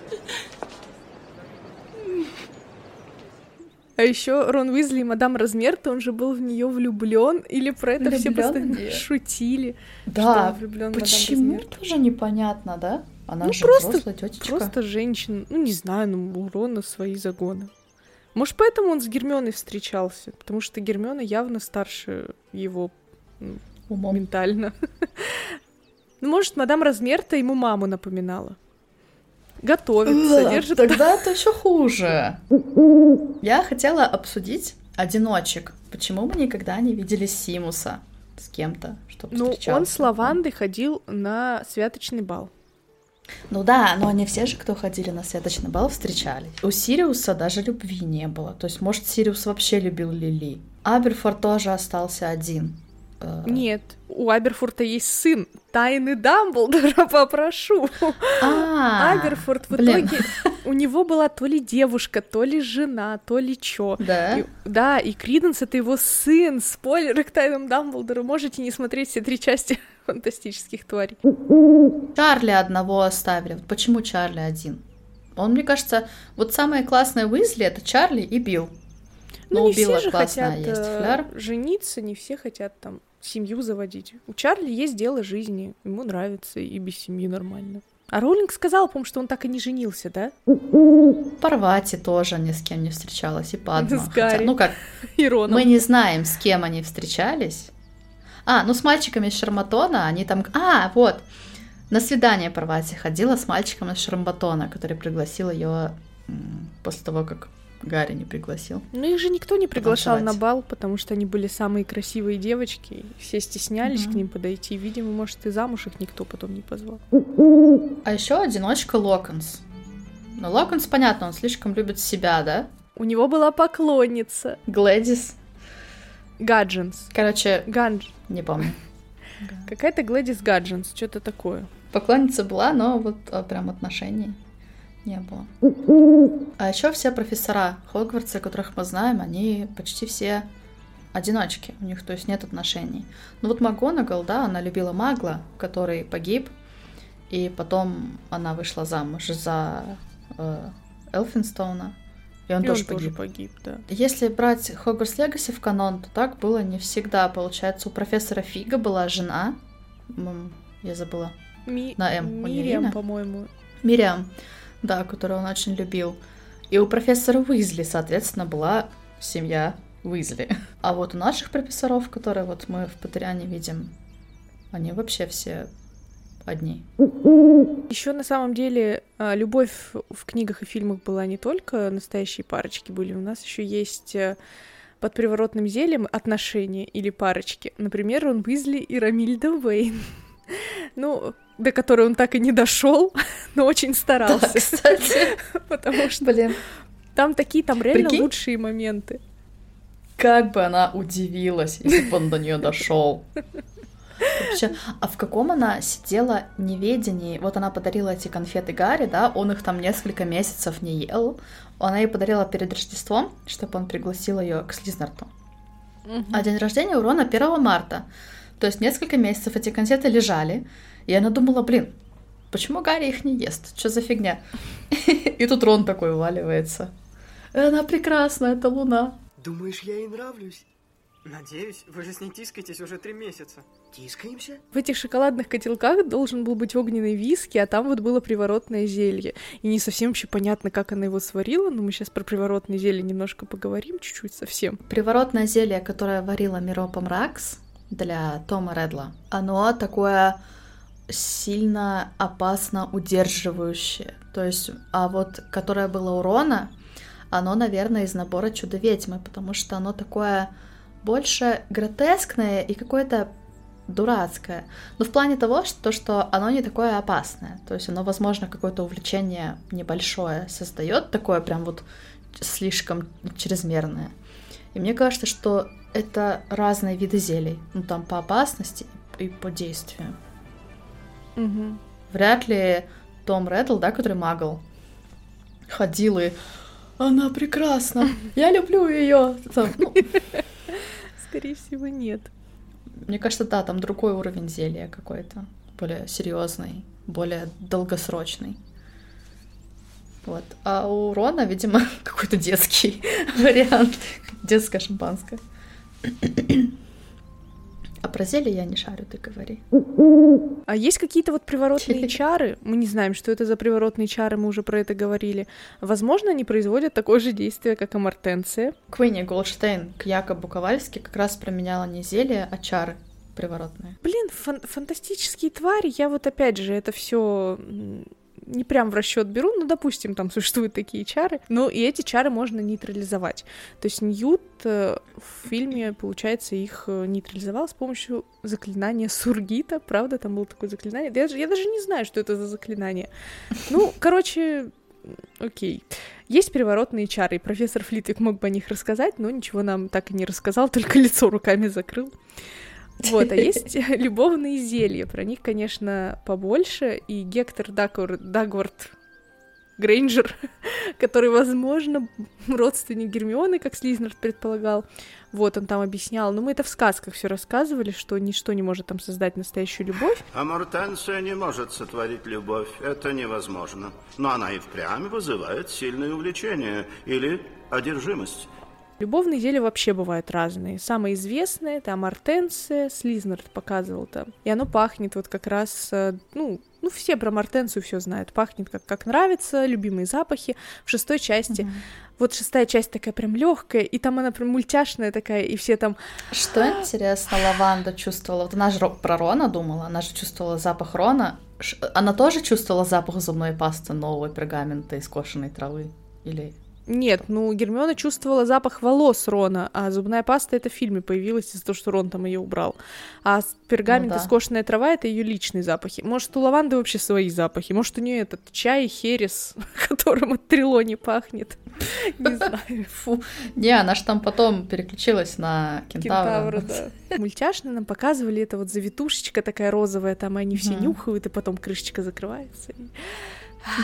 А еще Рон Уизли и мадам Размерта, он же был в нее влюблен, или про это все
Влюблён в
постоянно
неё?
шутили.
Да,
он влюблён в мадам
почему тоже непонятно, да? Она
Ну,
же
просто-. Просто женщин, ну не знаю, ну у Рона свои загоны. Может, поэтому он с Гермионой встречался, потому что Гермиона явно старше его
Умом.
ментально. (laughs) Ну, может, мадам Размерта ему маму напоминала. Готовится,
Да,
держит...
Тогда (laughs) это еще хуже. Я хотела обсудить одиночек. Почему мы никогда не видели Симуса с кем-то, чтобы
Ну, он с Лавандой ходил на святочный бал.
Ну да, но не все же, кто ходили на святочный бал, встречались. У Сириуса даже любви не было. То есть, может, Сириус вообще любил Лили. Аберфорд тоже остался один. Э,
Нет, у Аберфурта есть сын. Тайны Дамблдора (laughs) попрошу.
А,
Аберфорд в
блин.
итоге... У него была то ли девушка, то ли жена, то ли чё.
Да?
И- да, и Криденс — это его сын. Спойлеры к Тайнам Дамблдора. Можете не смотреть все три части (laughs) фантастических тварей.
Чарли одного оставили. Почему Чарли один? Он, мне кажется, вот самые классные Уизли это Чарли и Билл.
Ну,
Но
не
у Билла
все же
классная
хотят
есть
э,
фляр.
жениться, не все хотят там семью заводить. У Чарли есть дело жизни, ему нравится и без семьи нормально. А Роулинг сказал, по что он так и не женился, да?
Парвати тоже ни с кем не встречалась, и Падма.
С
Хотя,
Гарри.
ну как, (laughs)
И Роном.
мы не знаем, с кем они встречались. А, ну с мальчиками из Шарматона, они там... А, вот, на свидание Парвати ходила с мальчиком из Шарматона, который пригласил ее после того, как Гарри не пригласил.
Ну их же никто не приглашал на
Потанцевать.
бал, потому что они были самые красивые девочки, все стеснялись
Мгм.
к ним подойти. Видимо, может, и замуж их никто потом не позвал.
А еще одиночка Локонс. Ну, Локонс, понятно, он слишком любит себя, да?
У него была поклонница.
Глэдис.
Гаджинс.
Короче,
Ганж.
не помню.
Какая-то Глэдис Гаджинс, что-то такое.
Поклонница была, но вот а, прям отношений не было. (laughs) А еще все профессора Хогвартса, которых мы знаем, они почти все одиночки. У них, то есть, нет отношений. Ну вот МакГонагал, да, она любила Магла, который погиб, и потом она вышла замуж за э, Элфинстоуна, и он
И
тоже
он тоже
погиб.
погиб, да.
Если брать Хогвартс Легаси в канон, то так было не всегда. Получается, у профессора Фига была жена, я забыла,
Ми-
На «М»
Мириам, по-моему.
Мириам, да, которую он очень любил. И у профессора Уизли, соответственно, была семья Уизли. А вот у наших профессоров, которые вот мы в Патриане видим, они вообще все одни.
Еще на самом деле а, любовь в книгах и фильмах была не только настоящие парочки были, у нас еще есть э, под приворотным зельем отношения или парочки. Например, Рон Уизли и Рамильда Уэйн. (laughs) Ну, до которой он так и не дошел, (laughs) но очень
Да,
старался.
кстати. (laughs)
Потому что
Блин,
там такие, там реально
Прикинь?
лучшие моменты.
как бы она удивилась, если бы он до нее дошел. Вообще, а в каком она сидела неведении? Вот она подарила эти конфеты Гарри, да, он их там несколько месяцев не ел. Она ей подарила перед Рождеством, чтобы он пригласил ее к Слизнарту. А день рождения у Рона 1 марта. То есть несколько месяцев эти конфеты лежали, и она думала, блин, почему Гарри их не ест? Что за фигня? (laughs) И тут Рон такой уваливается. Она прекрасна, это Луна.
Думаешь, я ей нравлюсь?
Надеюсь, вы же с ней тискаетесь уже три месяца.
Тискаемся?
В этих шоколадных котелках должен был быть огненный виски, а там вот было приворотное зелье. И не совсем вообще понятно, как она его сварила, но мы сейчас про приворотное зелье немножко поговорим, чуть-чуть совсем.
Приворотное зелье, которое варила Миропа Мракс для Тома Редла, оно такое сильно опасно удерживающее. То есть, а вот которое было у Рона, оно, наверное, из набора Чудо-ведьмы, потому что оно такое больше гротескное и какое-то дурацкое. Но в плане того, что, что оно не такое опасное. То есть оно, возможно, какое-то увлечение небольшое создает, такое прям вот слишком чрезмерное. И мне кажется, что это разные виды зелий. Ну, там по опасности и по действию.
Мгм.
Вряд ли Том Реддл, да, который магл, ходил и она прекрасна, я люблю ее.
Скорее всего, нет.
мне кажется, да, там другой уровень зелья какой-то, более серьезный, более долгосрочный. Вот. А у Рона, видимо, (laughs) какой-то детский (laughs) вариант. Детское шампанское. А про зелье я не шарю, ты говори.
А есть какие-то вот приворотные (laughs) чары? Мы не знаем, что это за приворотные чары, мы уже про это говорили. Возможно, они производят такое же действие, как амортенция.
Квинни Голдштейн к Якобу Ковальски как раз променяла не зелье, а чары приворотные.
Блин, фан- фантастические твари, я вот опять же это все не прям в расчет беру, но, допустим, там (laughs) существуют такие чары, но и эти чары можно нейтрализовать. То есть Ньют э, в фильме, получается, их э, нейтрализовал с помощью заклинания Сургита, правда, там было такое заклинание. Я, даже- я даже не знаю, что это за заклинание. Ну, (laughs) короче, окей. Есть приворотные чары, и профессор Флитвик мог бы о них рассказать, но ничего нам так и не рассказал, (laughs) только лицо руками закрыл. (laughs) Вот, а есть (laughs) любовные зелья. Про них, конечно, побольше. И Гектор Дагвард Грейнджер, (laughs) который, возможно, родственник Гермионы, как Слизнард предполагал. Вот, он там объяснял. Но мы это в сказках все рассказывали, что ничто не может там создать настоящую любовь.
Амортенция не может сотворить любовь, это невозможно. Но она и впрямь вызывает сильное увлечение или одержимость.
Любовные зелья вообще бывают разные. Самое известное — это амортенция, Слизнард показывал там. И оно пахнет вот как раз, э, ну, ну все про амортенцию все знают. Пахнет как, как нравится, любимые запахи. В шестой части, вот шестая часть такая прям легкая, и там она прям мультяшная такая, и все там
Что интересно, Лаванда чувствовала? Вот она же ро- про Рона думала, она же чувствовала запах Рона. Она тоже чувствовала запах зубной пасты нового пергамента из кошеной травы? Или...
Нет, ну Гермиона чувствовала запах волос Рона, а зубная паста это в фильме появилась из-за того, что Рон там ее убрал. А пергамент
Ну
и
да.
скошенная трава это ее личные запахи. Может, у лаванды вообще свои запахи. Может, у нее этот чай, херес, (laughs) которым от Трилони пахнет. Не (laughs) знаю.
Фу. Не, она же там потом переключилась на кентавра.
Кентавра, да. Мультяшно нам показывали это вот завитушечка такая розовая, там они все нюхают, и потом крышечка закрывается.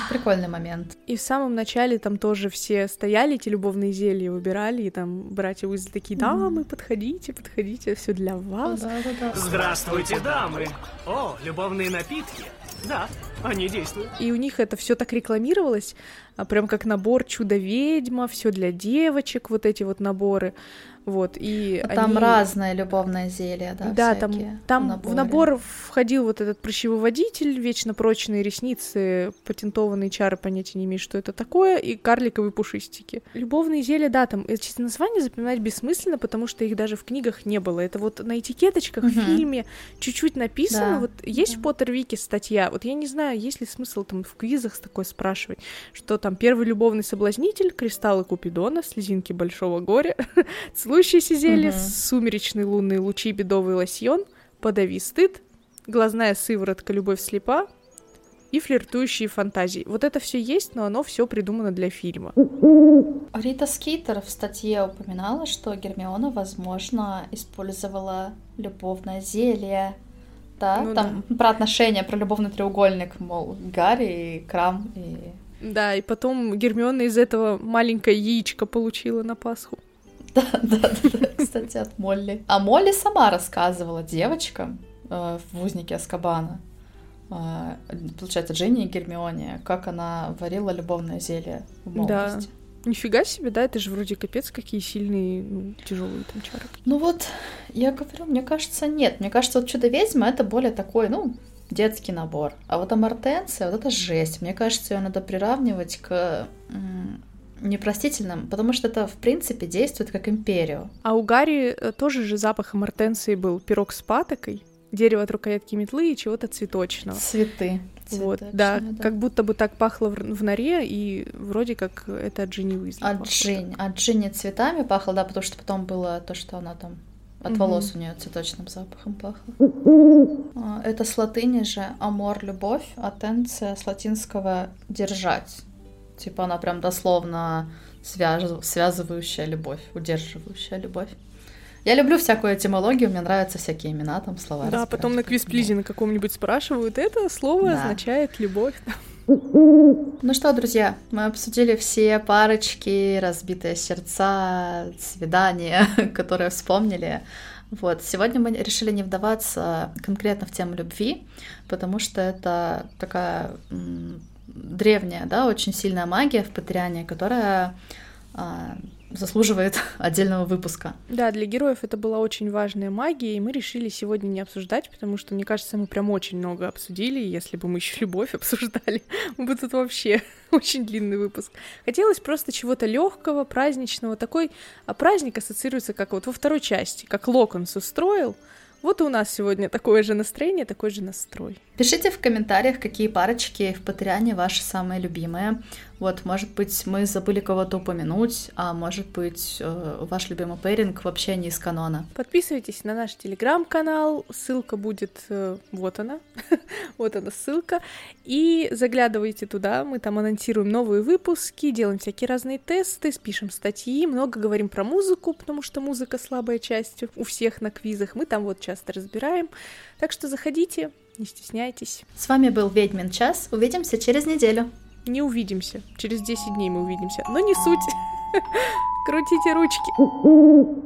Прикольный момент.
И в самом начале там тоже все стояли, эти любовные зелья выбирали, и там братья Уизли такие, дамы, подходите, подходите, все для вас.
Да-да-да.
Здравствуйте, дамы! О, любовные напитки. Да, они действуют.
И у них это все так рекламировалось, а, прям как набор чудо-ведьма, все для девочек, вот эти вот наборы. Вот, и
Ну, Там
они-
разное любовное зелье, да,
Да,
всякие
там, там в набор входил вот этот прыщевыводитель, вечно прочные ресницы, патентованные чары, понятия не имею, что это такое, и карликовые пушистики. Любовные зелья, да, там, э, честно, название запоминать бессмысленно, потому что их даже в книгах не было. Это вот на этикеточках в
Мгм.
фильме чуть-чуть написано.
Да,
Вот есть в Поттервике статья, вот я не знаю, есть ли смысл там в квизах такое спрашивать, что там первый любовный соблазнитель, кристаллы Купидона, слезинки большого горя, (laughs) целующиеся зелье,
Мгм.
сумеречные лунные лучи, бедовый лосьон, подави стыд, глазная сыворотка, любовь слепа, и флиртующие фантазии. Вот это все есть, но оно все придумано для фильма.
Рита Скитер в статье упоминала, что Гермиона, возможно, использовала любовное зелье. Да,
Ну
там про отношения, про любовный треугольник, мол, Гарри и Крам и
Да, и потом Гермиона из этого маленькое яичко получила на Пасху.
Да, да, да, кстати, от Молли. А Молли сама рассказывала девочкам э, в «Узнике Аскабана», э, получается, Джинни и Гермионе, как она варила любовное зелье в молодости.
Нифига себе, да, это же вроде капец какие сильные, ну, тяжелые там чары.
Ну вот, я говорю, мне кажется, нет. Мне кажется, вот «Чудо-ведьма» — это более такой, ну, детский набор. А вот амортенция, вот это жесть. Мне кажется, ее надо приравнивать к непростительным, потому что это, в принципе, действует как империю.
А у Гарри э, тоже же запах амортенции был пирог с патокой, дерево от рукоятки метлы и чего-то цветочного.
Цветы.
Вот,
Цветочные,
да, как будто бы так пахло в, в норе, и вроде как это от Джинни Уизли.
От. Джинни. От Джинни цветами пахло, да, потому что потом было то, что она там от
Мгм.
волос у нее цветочным запахом пахло. А, Это с латыни же амор любовь, а тенция с латинского держать. Типа она прям дословно свяж- связывающая любовь, удерживающая любовь. Я люблю всякую этимологию, мне нравятся всякие имена, там слова.
Да, потом на квиз-плизе на каком-нибудь спрашивают, это слово
Да.
означает любовь.
Ну что, друзья, мы обсудили все парочки, разбитые сердца, свидания, (laughs) которые вспомнили. Вот, сегодня мы решили не вдаваться конкретно в тему любви, потому что это такая древняя, да, очень сильная магия в Патриане, которая а, заслуживает (laughs) отдельного выпуска.
Да, для героев это была очень важная магия, и мы решили сегодня не обсуждать, потому что, мне кажется, мы прям очень много обсудили, и если бы мы еще (laughs) любовь обсуждали, (laughs) бы тут вообще очень длинный выпуск. Хотелось просто чего-то легкого, праздничного. Такой а праздник ассоциируется как вот во второй части, как Локонс устроил. Вот и у нас сегодня такое же настроение, такой же настрой.
Пишите в комментариях, какие парочки в Патриане ваши самые любимые. Вот, может быть, мы забыли кого-то упомянуть, а может быть, э, ваш любимый пейринг вообще не из канона.
Подписывайтесь на наш телеграм-канал, ссылка будет, э, вот она, (laughs) вот она ссылка, и заглядывайте туда, мы там анонсируем новые выпуски, делаем всякие разные тесты, пишем статьи, много говорим про музыку, потому что музыка слабая часть у всех на квизах, мы там вот часто разбираем, так что заходите, не стесняйтесь.
С вами был Ведьмин час. Увидимся через неделю.
Не увидимся, через 10 дней мы увидимся, но не суть. (laughs) Крутите ручки.